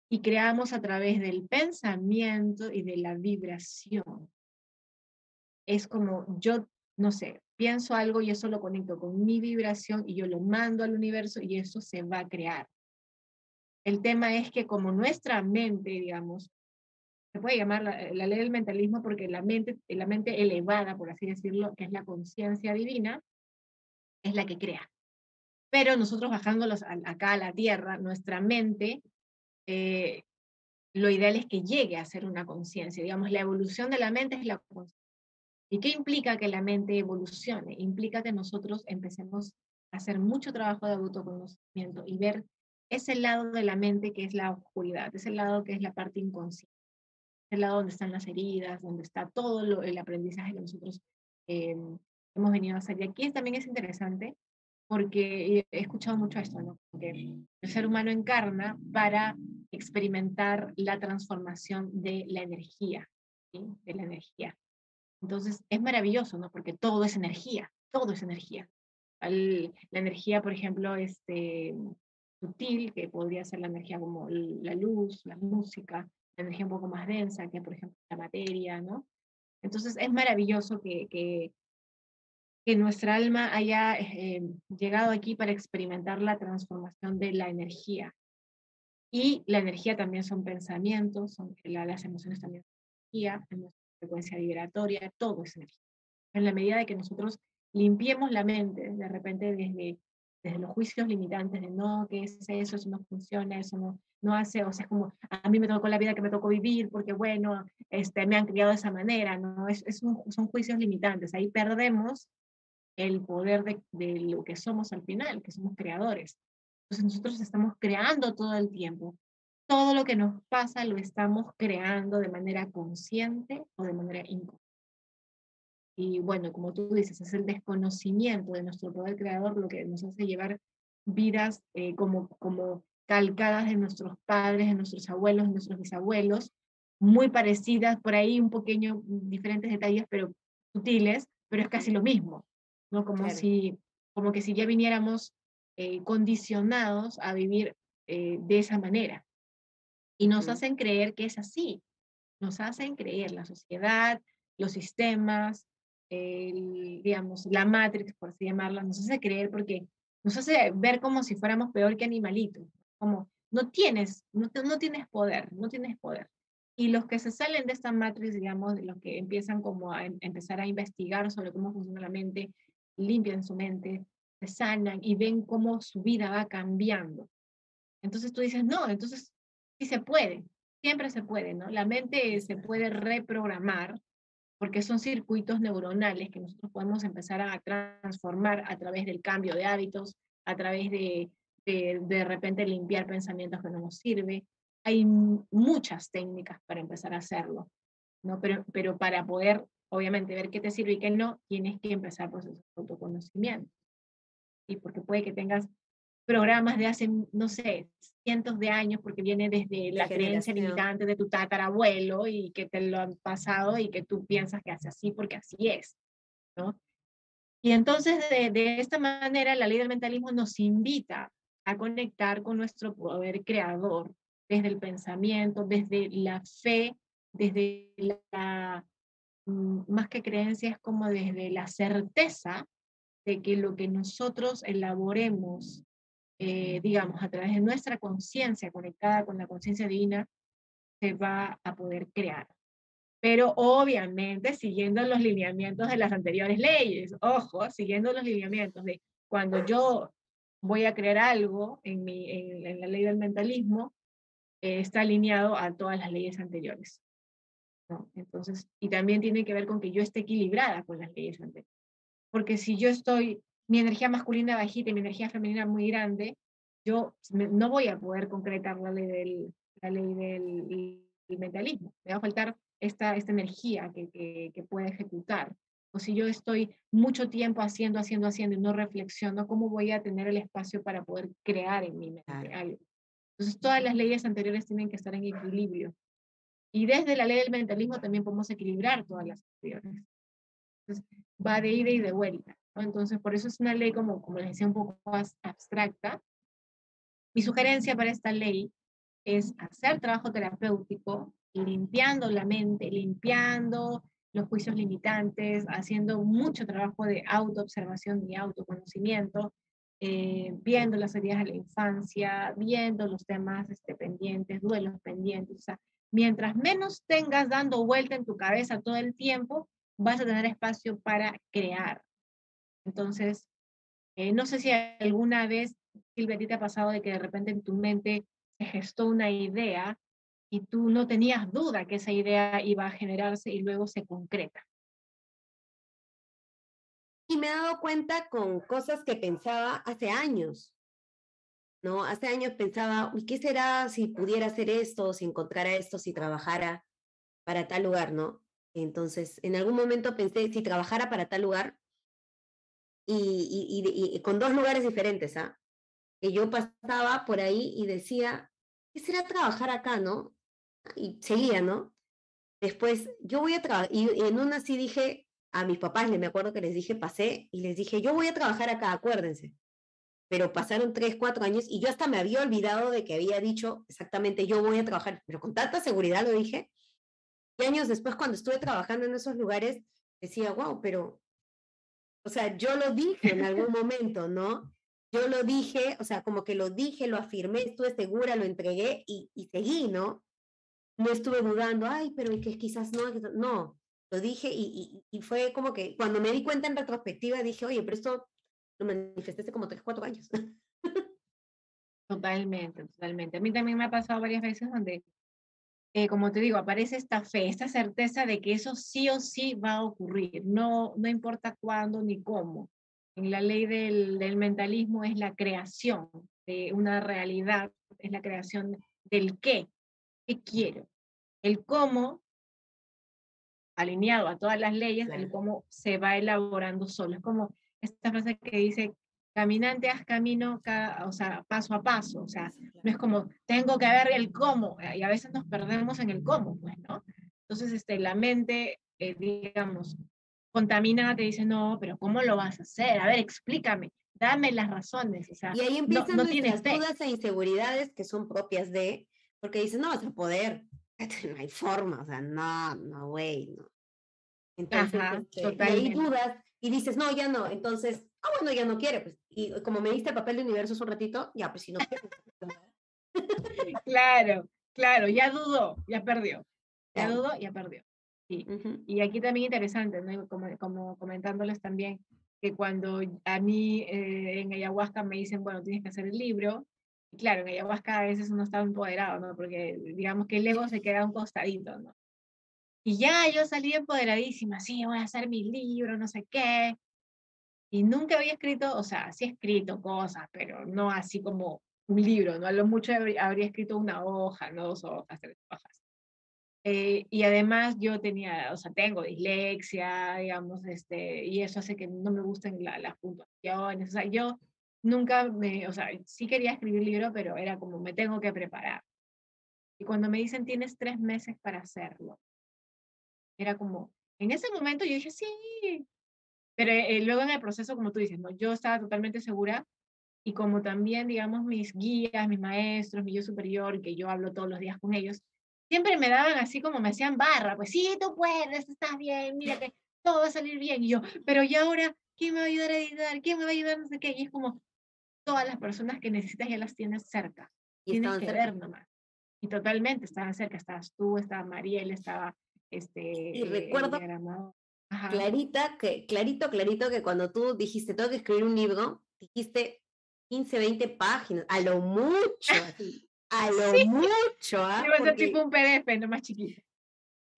Y creamos a través del pensamiento y de la vibración. Es como yo, no sé, pienso algo y eso lo conecto con mi vibración y yo lo mando al universo y eso se va a crear. El tema es que como nuestra mente, digamos, se puede llamar la, ley del mentalismo porque la mente, la mente elevada, por así decirlo, que es la conciencia divina, es la que crea. Pero nosotros bajándolos acá a la tierra, nuestra mente, eh, lo ideal es que llegue a ser una conciencia. Digamos, la evolución de la mente es la conciencia. ¿Y qué implica que la mente evolucione? Implica que nosotros empecemos a hacer mucho trabajo de autoconocimiento y ver ese lado de la mente que es la oscuridad, ese lado que es la parte inconsciente. el lado donde están las heridas, donde está todo el aprendizaje que nosotros eh, hemos venido a hacer. Y aquí también es interesante porque he escuchado mucho esto, ¿no? Que el ser humano encarna para experimentar la transformación de la energía, de la energía. Entonces es maravilloso, ¿no? Porque todo es energía, todo es energía. la energía, por ejemplo, este, sutil, que podría ser la energía como la luz, la música, la energía un poco más densa, que por ejemplo la materia, ¿no? Entonces es maravilloso que, que, nuestra alma haya eh, llegado aquí para experimentar la transformación de la energía. Y la energía también son pensamientos, son, las emociones también son energía, frecuencia vibratoria, todo es energía. En la medida de que nosotros limpiemos la mente, de repente desde desde los juicios limitantes de no, ¿qué es eso? Eso no funciona, eso no, no hace, o sea, es como a mí me tocó la vida que me tocó vivir porque, bueno, este, me han criado de esa manera, ¿no? Es, es son juicios limitantes, ahí perdemos el poder de, de, lo que somos al final, que somos creadores. Entonces nosotros estamos creando todo el tiempo. Todo lo que nos pasa lo estamos creando de manera consciente o de manera inconsciente. Y bueno, como tú dices, es el desconocimiento de nuestro poder creador lo que nos hace llevar vidas eh, como, como calcadas de nuestros padres, de nuestros abuelos, de nuestros bisabuelos, muy parecidas, por ahí un pequeño, diferentes detalles, pero sutiles, pero es casi lo mismo, ¿no? Como, si, como que si ya viniéramos eh, condicionados a vivir eh, de esa manera. Y nos hacen creer que es así, nos hacen creer la sociedad, los sistemas, el, digamos, la Matrix, por así llamarla, nos hace creer porque nos hace ver como si fuéramos peor que animalitos, como no tienes, no, no tienes poder, no tienes poder. Y los que se salen de esta Matrix, digamos, los que empiezan como a em, empezar a investigar sobre cómo funciona la mente, limpian su mente, se sanan y ven cómo su vida va cambiando. Entonces tú dices, no, entonces sí se puede, siempre se puede, ¿no? La mente se puede reprogramar porque son circuitos neuronales que nosotros podemos empezar a transformar a través del cambio de hábitos, a través de de, repente limpiar pensamientos que no nos sirve. Hay muchas técnicas para empezar a hacerlo, ¿no? Pero, pero para poder, obviamente, ver qué te sirve y qué no, tienes que empezar por de autoconocimiento. y Porque puede que tengas programas de hace, no sé, cientos de años, porque viene desde la creencia limitante de tu tatarabuelo y que te lo han pasado y que tú piensas que hace así porque así es, ¿no? Y entonces, de, de esta manera, la ley del mentalismo nos invita a conectar con nuestro poder creador desde el pensamiento, desde la fe, desde la, mm, más que creencia, es como desde la certeza de que lo que nosotros elaboremos eh, digamos, a través de nuestra conciencia conectada con la conciencia divina, se va a poder crear. Pero obviamente siguiendo los lineamientos de las anteriores leyes, ojo, siguiendo los lineamientos de cuando yo voy a crear algo en, mi, en, la ley del mentalismo, está alineado a todas las leyes anteriores. ¿no? Entonces, y también tiene que ver con que yo esté equilibrada con las leyes anteriores. Porque si yo estoy mi energía masculina bajita y mi energía femenina muy grande, yo no voy a poder concretar la ley del, la ley del, mentalismo. Me va a faltar esta, esta energía que, que, que pueda ejecutar. O si yo estoy mucho tiempo haciendo, haciendo, haciendo y no reflexiono, ¿cómo voy a tener el espacio para poder crear en mi mente algo? Entonces, todas las leyes anteriores tienen que estar en equilibrio. Y desde la ley del mentalismo también podemos equilibrar todas las anteriores. Entonces, va de ida y de vuelta. Entonces, por eso es una ley, como, como les decía, un poco más abstracta. Mi sugerencia para esta ley es hacer trabajo terapéutico, limpiando la mente, limpiando los juicios limitantes, haciendo mucho trabajo de autoobservación y autoconocimiento, eh, viendo las heridas de la infancia, viendo los temas este, pendientes, duelos pendientes. O sea, mientras menos tengas dando vuelta en tu cabeza todo el tiempo, vas a tener espacio para crear, entonces, eh, no sé si alguna vez, Silvia, te ha pasado de que de repente en tu mente se gestó una idea y tú no tenías duda que esa idea iba a generarse y luego se concreta. Y me he dado cuenta con cosas que pensaba hace años. ¿no? Hace años pensaba, ¿qué será si pudiera hacer esto, si encontrara esto, si trabajara para tal lugar, ¿no? Entonces, en algún momento pensé, si trabajara para tal lugar, y, con dos lugares diferentes, ¿ah? Que yo pasaba por ahí y decía, ¿qué será trabajar acá, no? Y seguía, ¿no? Después, yo voy a trabajar, y en una sí dije, a mis papás, me acuerdo que les dije, pasé, y les dije, yo voy a trabajar acá, acuérdense. Pero pasaron tres, cuatro años y yo hasta me había olvidado de que había dicho exactamente, yo voy a trabajar, pero con tanta seguridad lo dije. Y años después, cuando estuve trabajando en esos lugares, decía, wow, pero, o sea, yo lo dije en algún momento, ¿no? Yo lo dije, o sea, como que lo dije, lo afirmé, estuve segura, lo entregué y, y seguí, ¿no? No estuve dudando, ay, pero que quizás no, no, lo dije y, y, fue como que cuando me di cuenta en retrospectiva dije, oye, pero esto lo manifesté hace como tres, cuatro años. Totalmente, totalmente. A mí también me ha pasado varias veces donde, eh, como te digo, aparece esta fe, esta certeza de que eso sí o sí va a ocurrir, no, no importa cuándo ni cómo. En la ley del, del mentalismo es la creación de una realidad, es la creación del qué, qué quiero. El cómo alineado a todas las leyes, el cómo se va elaborando solo. Es como esta frase que dice, caminante haz camino, cada, o sea, paso a paso, o sea, no es como, tengo que ver el cómo, y a veces nos perdemos en el cómo, pues, ¿no? Entonces, este, la mente, eh, digamos, contaminada te dice, no, pero ¿cómo lo vas a hacer? A ver, explícame, dame las razones, o sea, y ahí empiezan no, nuestras dudas e inseguridades que son propias de, porque dices, no vas a poder, no hay forma, o sea, no, no, güey, no. Entonces, este, hay dudas y dices, no, ya no, entonces, ah, bueno, ya no quiere, pues, y como me diste el papel de universo hace un ratito, ya, pues si no quiere. Claro, claro, ya dudó, ya perdió, ya dudó, ya perdió. Sí. Y aquí también interesante, ¿no? como, como comentándoles también, que cuando a mí eh, en ayahuasca me dicen, bueno, tienes que hacer el libro, y claro, en ayahuasca a veces uno está empoderado, ¿no? Porque digamos que el ego se queda un costadito, ¿no? Y ya yo salí empoderadísima, sí, voy a hacer mi libro, no sé qué. Y nunca había escrito, o sea, sí he escrito cosas, pero no así como un libro, ¿no? A lo mucho habría escrito una hoja, no dos hojas, tres hojas. Eh, y además yo tenía, o sea, tengo dislexia, digamos, este, y eso hace que no me gusten las puntuaciones. O sea, yo nunca me, o sea, sí quería escribir libro, pero era como me tengo que preparar. Y cuando me dicen tienes tres meses para hacerlo, era como, en ese momento yo dije, sí, pero eh, luego en el proceso, como tú dices, ¿no? yo estaba totalmente segura y como también, digamos, mis guías, mis maestros, mi yo superior, que yo hablo todos los días con ellos, siempre me daban así como me hacían barra, pues sí, tú puedes, estás bien, mira que todo va a salir bien. Y yo, pero ¿y ahora quién me va a ayudar a editar? ¿Quién me va a ayudar? No sé qué. Y es como, todas las personas que necesitas ya las tienes cerca. Y tienes que ver nomás. Y totalmente, estaban cerca, estabas tú, estaba Mariel, estaba este, y recuerdo clarita, que, clarito, clarito que cuando tú dijiste, tengo que escribir un libro, dijiste 15, 20 páginas, a lo mucho, a lo mucho. ¿ah? Iba a ser tipo un PDF, no más chiquito.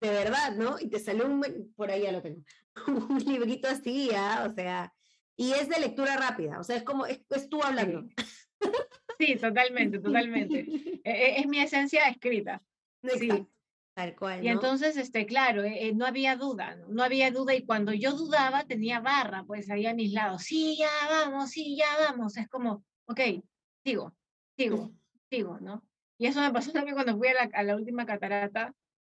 De verdad, ¿no? Y te salió un, por ahí ya lo tengo, un librito así, ¿ah? o sea, y es de lectura rápida, o sea, es como, es, tú hablando. Sí, totalmente, totalmente. E, e, es, mi esencia escrita. Sí. Tal cual. Y entonces, este, claro, eh, eh, no había duda, ¿no? había duda y cuando yo dudaba tenía barra, pues ahí a mis lados, sí, ya vamos, sí, ya vamos, es como, ok, sigo, sigo, sigo, ¿no? Y eso me pasó también cuando fui a la, a la última catarata,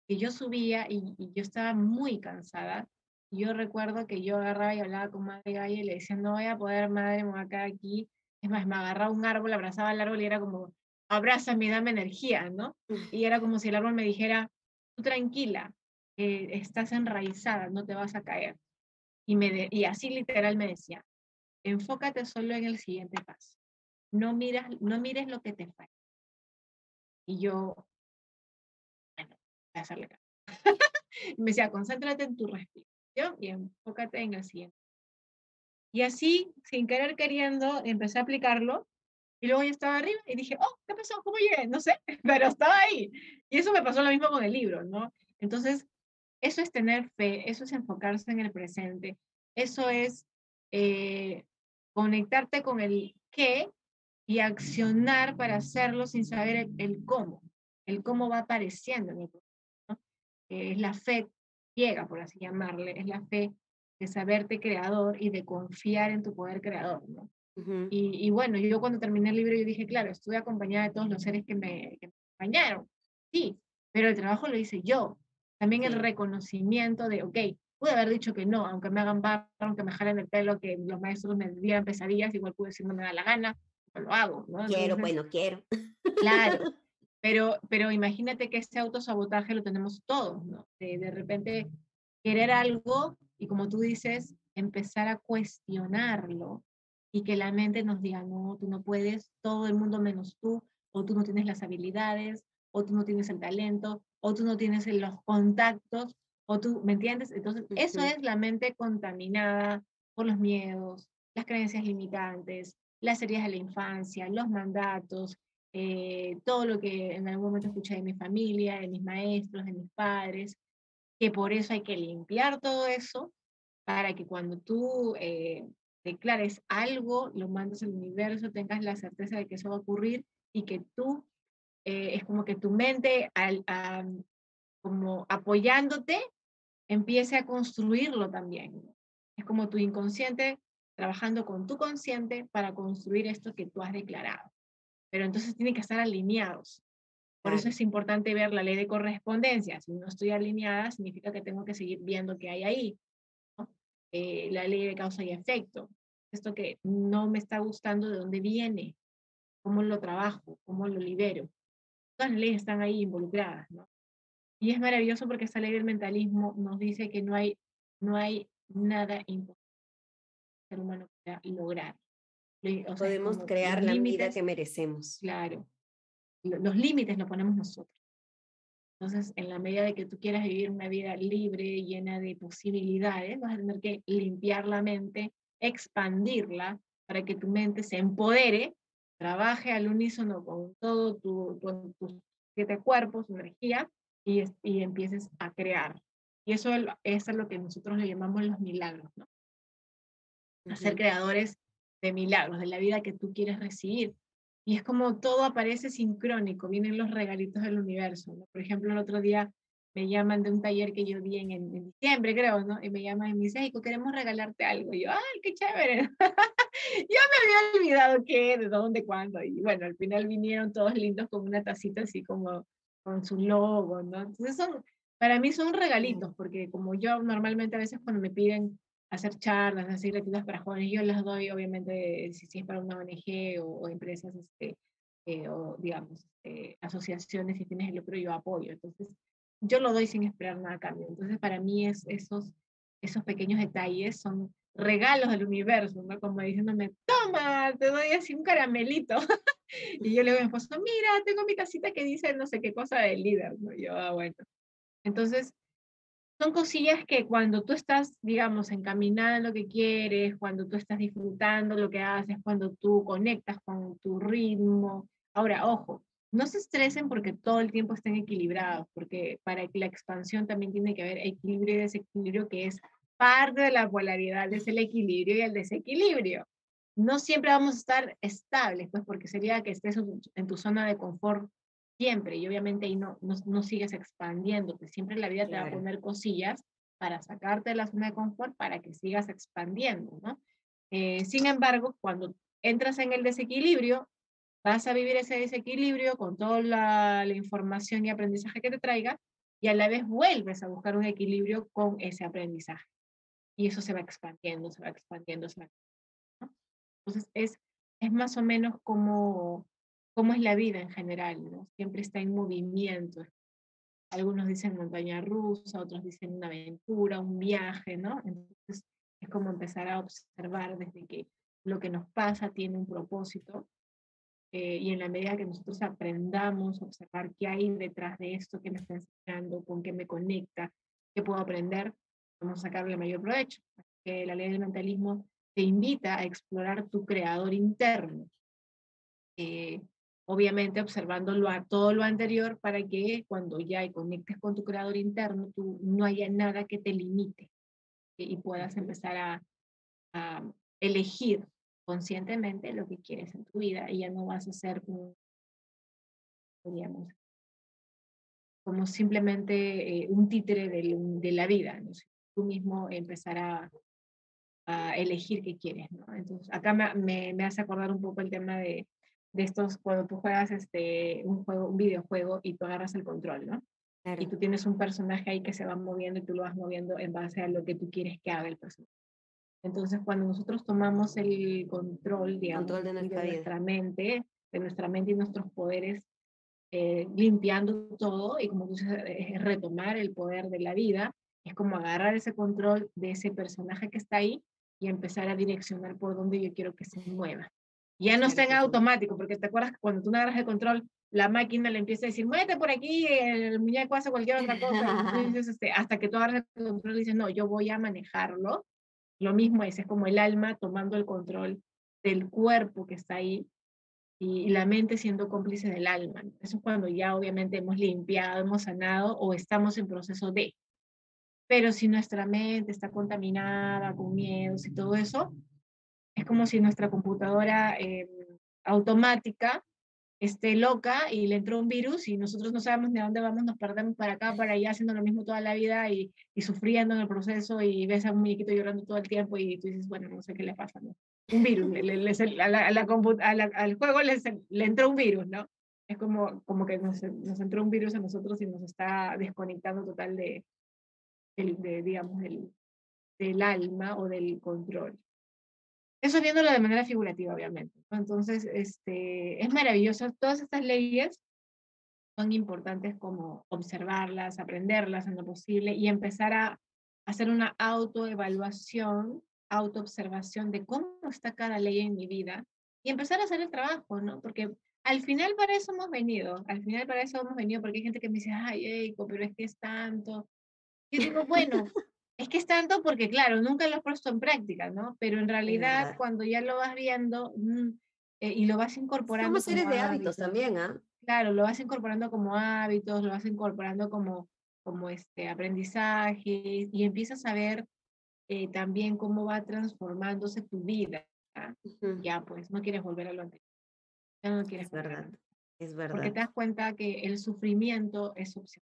que yo subía y, y, yo estaba muy cansada. Yo recuerdo que yo agarraba y hablaba con Madre y le decía, no voy a poder, Madre, me voy a quedar aquí. Es más, me agarraba un árbol, abrazaba al árbol y era como, abrázame, dame energía, ¿no? Y era como si el árbol me dijera, tranquila, eh, estás enraizada, no te vas a caer. Y, me y así literal me decía, enfócate solo en el siguiente paso. No, miras, no mires lo que te falta. Y yo, bueno, voy a hacerle caso. me decía, concéntrate en tu respiración y enfócate en el siguiente. Y así, sin querer queriendo, empecé a aplicarlo y luego yo estaba arriba y dije, oh, ¿qué pasó? ¿Cómo llegué? No sé, pero estaba ahí. Y eso me pasó lo mismo con el libro, ¿no? Entonces, eso es tener fe, eso es enfocarse en el presente, eso es eh, conectarte con el qué y accionar para hacerlo sin saber el, cómo, el cómo va apareciendo en el ¿no? que es la fe ciega, por así llamarle, es la fe de saberte creador y de confiar en tu poder creador, ¿no? Y, y, bueno, yo cuando terminé el libro, yo dije, claro, estuve acompañada de todos los seres que me, que me acompañaron, sí, pero el trabajo lo hice yo. También el reconocimiento de, ok, pude haber dicho que no, aunque me hagan barro, aunque me jalen el pelo, que los maestros me dieran pesadillas, igual pude decir no me da la gana, lo hago, ¿no? Quiero, bueno, quiero. Claro, pero, pero imagínate que ese autosabotaje lo tenemos todos, ¿no? De, de repente querer algo y como tú dices, empezar a cuestionarlo y que la mente nos diga, no, tú no puedes, todo el mundo menos tú, o tú no tienes las habilidades, o tú no tienes el talento, o tú no tienes los contactos, o tú, ¿me entiendes? Entonces, eso es la mente contaminada por los miedos, las creencias limitantes, las heridas de la infancia, los mandatos, eh, todo lo que en algún momento escuché de mi familia, de mis maestros, de mis padres, que por eso hay que limpiar todo eso para que cuando tú eh, declares algo, lo mandes al universo, tengas la certeza de que eso va a ocurrir y que tú, eh, es como que tu mente, al, como apoyándote, empiece a construirlo también. Es como tu inconsciente trabajando con tu consciente para construir esto que tú has declarado pero entonces tienen que estar alineados. Por eso es importante ver la ley de correspondencia. Si no estoy alineada, significa que tengo que seguir viendo qué hay ahí. Eh, la ley de causa y efecto. Esto que no me está gustando, ¿de dónde viene? ¿Cómo lo trabajo? ¿Cómo lo libero? Todas las leyes están ahí involucradas. ¿no? Y es maravilloso porque esta ley del mentalismo nos dice que no hay, no hay nada imposible que el ser humano pueda lograr. Podemos crear la vida que merecemos. Claro. Los límites los ponemos nosotros. Entonces, en la medida de que tú quieras vivir una vida libre, llena de posibilidades, vas a tener que limpiar la mente, expandirla para que tu mente se empodere, trabaje al unísono con todo tu, tus siete cuerpos, tu energía, y, y empieces a crear. Y eso, es lo que nosotros le llamamos los milagros, ¿no? A ser creadores de milagros, de la vida que tú quieres recibir. Y es como todo aparece sincrónico, vienen los regalitos del universo. Por ejemplo, el otro día me llaman de un taller que yo di en, en, diciembre, creo, ¿no? Y me llaman y me dicen, queremos regalarte algo. Y yo, ¡ay, qué chévere! yo me había olvidado qué, de dónde, cuándo. Y bueno, al final vinieron todos lindos con una tacita así como con su logo, ¿no? Entonces son, para mí son regalitos, porque como yo normalmente a veces cuando me piden hacer charlas, hacer gratuitas para jóvenes. Yo las doy, obviamente, si, si es para una ONG o, empresas, este, eh, o digamos, este, asociaciones, si tienes el lucro, yo apoyo. Entonces, yo lo doy sin esperar nada a cambio. Entonces, para mí es, esos, esos pequeños detalles son regalos del universo, ¿no? Como diciéndome, toma, te doy así un caramelito. y yo le digo a mi esposo, mira, tengo mi casita que dice no sé qué cosa del líder, ¿no? Y yo, ah, bueno. Entonces, son cosillas que cuando tú estás, digamos, encaminada en lo que quieres, cuando tú estás disfrutando lo que haces, cuando tú conectas con tu ritmo. Ahora, ojo, no se estresen porque todo el tiempo estén equilibrados, porque para que la expansión también tiene que haber equilibrio y desequilibrio, que es parte de la polaridad, es el equilibrio y el desequilibrio. No siempre vamos a estar estables, pues porque sería que estés en tu zona de confort siempre, y obviamente ahí no, no, sigues expandiéndote, siempre la vida te va a poner cosillas para sacarte de la zona de confort para que sigas expandiendo, ¿no? Eh, sin embargo, cuando entras en el desequilibrio, vas a vivir ese desequilibrio con toda la, la, información y aprendizaje que te traiga y a la vez vuelves a buscar un equilibrio con ese aprendizaje. Y eso se va expandiendo, se va expandiendo, se va expandiendo. Entonces, es, es más o menos como cómo es la vida en general, ¿no? Siempre está en movimiento. Algunos dicen montaña rusa, otros dicen una aventura, un viaje, ¿no? Entonces es como empezar a observar desde que lo que nos pasa tiene un propósito eh, y en la medida que nosotros aprendamos a observar qué hay detrás de esto que me está enseñando, con qué me conecta, qué puedo aprender, vamos a sacarle mayor provecho. que la ley del mentalismo te invita a explorar tu creador interno. Eh, obviamente observándolo a todo lo anterior para que cuando ya conectes con tu creador interno, tú no haya nada que te limite y puedas empezar a, a elegir conscientemente lo que quieres en tu vida y ya no vas a ser un, digamos, como simplemente eh, un títere de, la vida, ¿no? tú mismo empezar a, elegir qué quieres. ¿no? Entonces, acá me, me, hace acordar un poco el tema de, de estos, cuando tú juegas este, un, juego, un videojuego y tú agarras el control, ¿no? Y tú tienes un personaje ahí que se va moviendo y tú lo vas moviendo en base a lo que tú quieres que haga el personaje. Entonces, cuando nosotros tomamos el control, digamos, de, nuestra, mente, de nuestra mente y nuestros poderes, eh, limpiando todo y como tú dices, es retomar el poder de la vida, es como agarrar ese control de ese personaje que está ahí y empezar a direccionar por donde yo quiero que se mueva. Ya no está en automático, porque te acuerdas que cuando tú agarras el control, la máquina le empieza a decir, muévete por aquí, el muñeco hace cualquier otra cosa, este, hasta que tú agarras el control y dices, no, yo voy a manejarlo lo mismo es, es como el alma tomando el control del cuerpo que está ahí y, la mente siendo cómplice del alma. Eso es cuando ya obviamente hemos limpiado, hemos sanado o estamos en proceso de. Pero si nuestra mente está contaminada con miedos y todo eso, es como si nuestra computadora eh, automática esté loca y le entró un virus y nosotros no sabemos de dónde vamos, nos perdemos para acá, para allá, haciendo lo mismo toda la vida y, y sufriendo en el proceso y ves a un muñequito llorando todo el tiempo y tú dices, bueno, no sé qué le pasa, ¿no? Un virus, le, le, a la, a al juego le, entró un virus, ¿no? Es como, como que nos, nos, entró un virus a nosotros y nos está desconectando total de, de digamos, del, del alma o del control. Eso viéndolo de manera figurativa, obviamente. Entonces, este, es maravilloso. Todas estas leyes son importantes como observarlas, aprenderlas en lo posible y empezar a hacer una autoevaluación, autoobservación de cómo está cada ley en mi vida y empezar a hacer el trabajo, ¿no? Porque al final para eso hemos venido, al final para eso hemos venido, porque hay gente que me dice, ay, Eiko, pero es que es tanto. Y digo, bueno, es que es tanto porque, claro, nunca lo has puesto en práctica, ¿no? Pero en realidad, cuando ya lo vas viendo mm, eh, y lo vas incorporando. Somos seres de hábitos, también, ¿ah? Claro, lo vas incorporando como hábitos, lo vas incorporando como, como este, aprendizaje y empiezas a ver eh, también cómo va transformándose tu vida. Ya, pues, no quieres volver a lo anterior. Ya no quieres. Es verdad, es verdad. Porque te das cuenta que el sufrimiento es opción.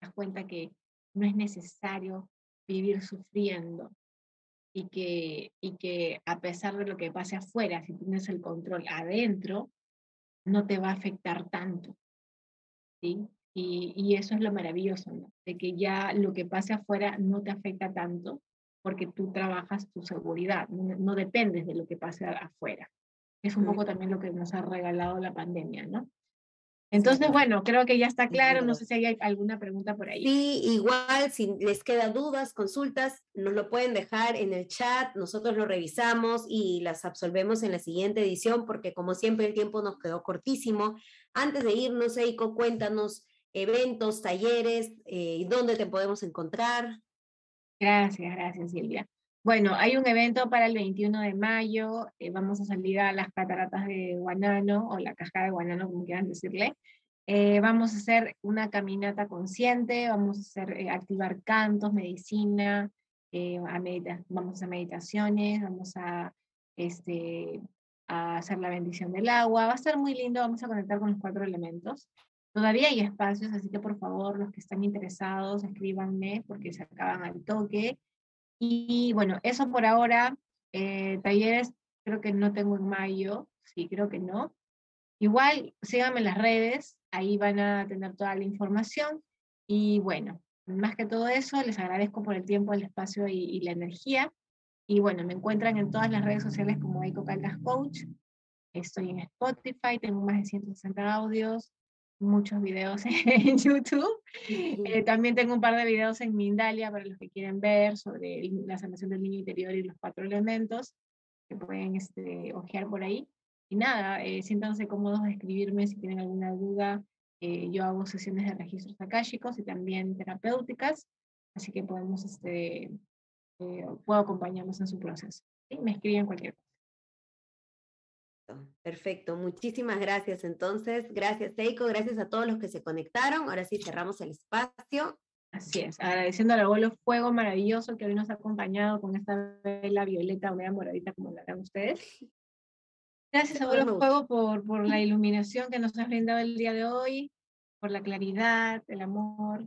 Te das cuenta que no es necesario vivir sufriendo y que, y que a pesar de lo que pase afuera, si tienes el control adentro, no te va a afectar tanto. ¿sí? Y, y eso es lo maravilloso, ¿no? de que ya lo que pase afuera no te afecta tanto porque tú trabajas tu seguridad, no, no dependes de lo que pase afuera. Es un poco también lo que nos ha regalado la pandemia, ¿no? Entonces, bueno, creo que ya está claro. No sé si hay alguna pregunta por ahí. Sí, igual, si les quedan dudas, consultas, nos lo pueden dejar en el chat. Nosotros lo revisamos y las absolvemos en la siguiente edición, porque como siempre el tiempo nos quedó cortísimo. Antes de irnos, Eiko, cuéntanos eventos, talleres, eh, dónde te podemos encontrar. Gracias, gracias, Silvia. Bueno, hay un evento para el 21 de mayo, eh, vamos a salir a las cataratas de Guanano o la cascada de Guanano, como quieran decirle. Eh, vamos a hacer una caminata consciente, vamos a hacer, eh, activar cantos, medicina, a vamos a meditaciones, vamos a, este, a hacer la bendición del agua. Va a ser muy lindo, vamos a conectar con los cuatro elementos. Todavía hay espacios, así que por favor, los que están interesados, escríbanme porque se acaban al toque. Y bueno, eso por ahora. Eh, talleres creo que no tengo en mayo, sí, creo que no. Igual, síganme en las redes, ahí van a tener toda la información. Y bueno, más que todo eso, les agradezco por el tiempo, el espacio y, la energía. Y bueno, me encuentran en todas las redes sociales como Eiko Caldas Coach. Estoy en Spotify, tengo más de 160 audios muchos videos en YouTube. Eh, también tengo un par de videos en Mindalia para los que quieren ver sobre la sanación del niño interior y los cuatro elementos, que pueden este, ojear por ahí. Y nada, eh, siéntanse cómodos de escribirme si tienen alguna duda. Eh, yo hago sesiones de registros akáshicos y también terapéuticas, así que podemos, este, puedo acompañarlos en su proceso. Me escriben cualquier cosa. Perfecto, muchísimas gracias entonces. Gracias Seiko, gracias a todos los que se conectaron. Ahora sí cerramos el espacio. Así es, agradeciendo al abuelo Fuego maravilloso que hoy nos ha acompañado con esta vela violeta o media moradita como la dan ustedes. Gracias abuelo Fuego por, por la iluminación que nos has brindado el día de hoy. por la claridad, el amor.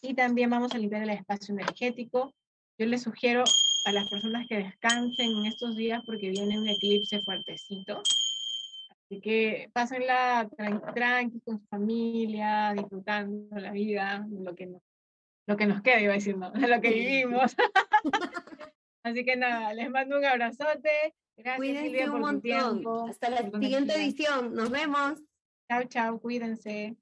Y también vamos a limpiar el espacio energético. Yo les sugiero a las personas que descansen en estos días porque viene un eclipse fuertecito. Así que pásenla tranqui, con su familia, disfrutando la vida, lo que nos, lo que nos queda, iba no, lo que vivimos. Así que nada, les mando un abrazote. Gracias, Cuídense un montón. Hasta la siguiente edición. Nos vemos. Chao, chao. Cuídense.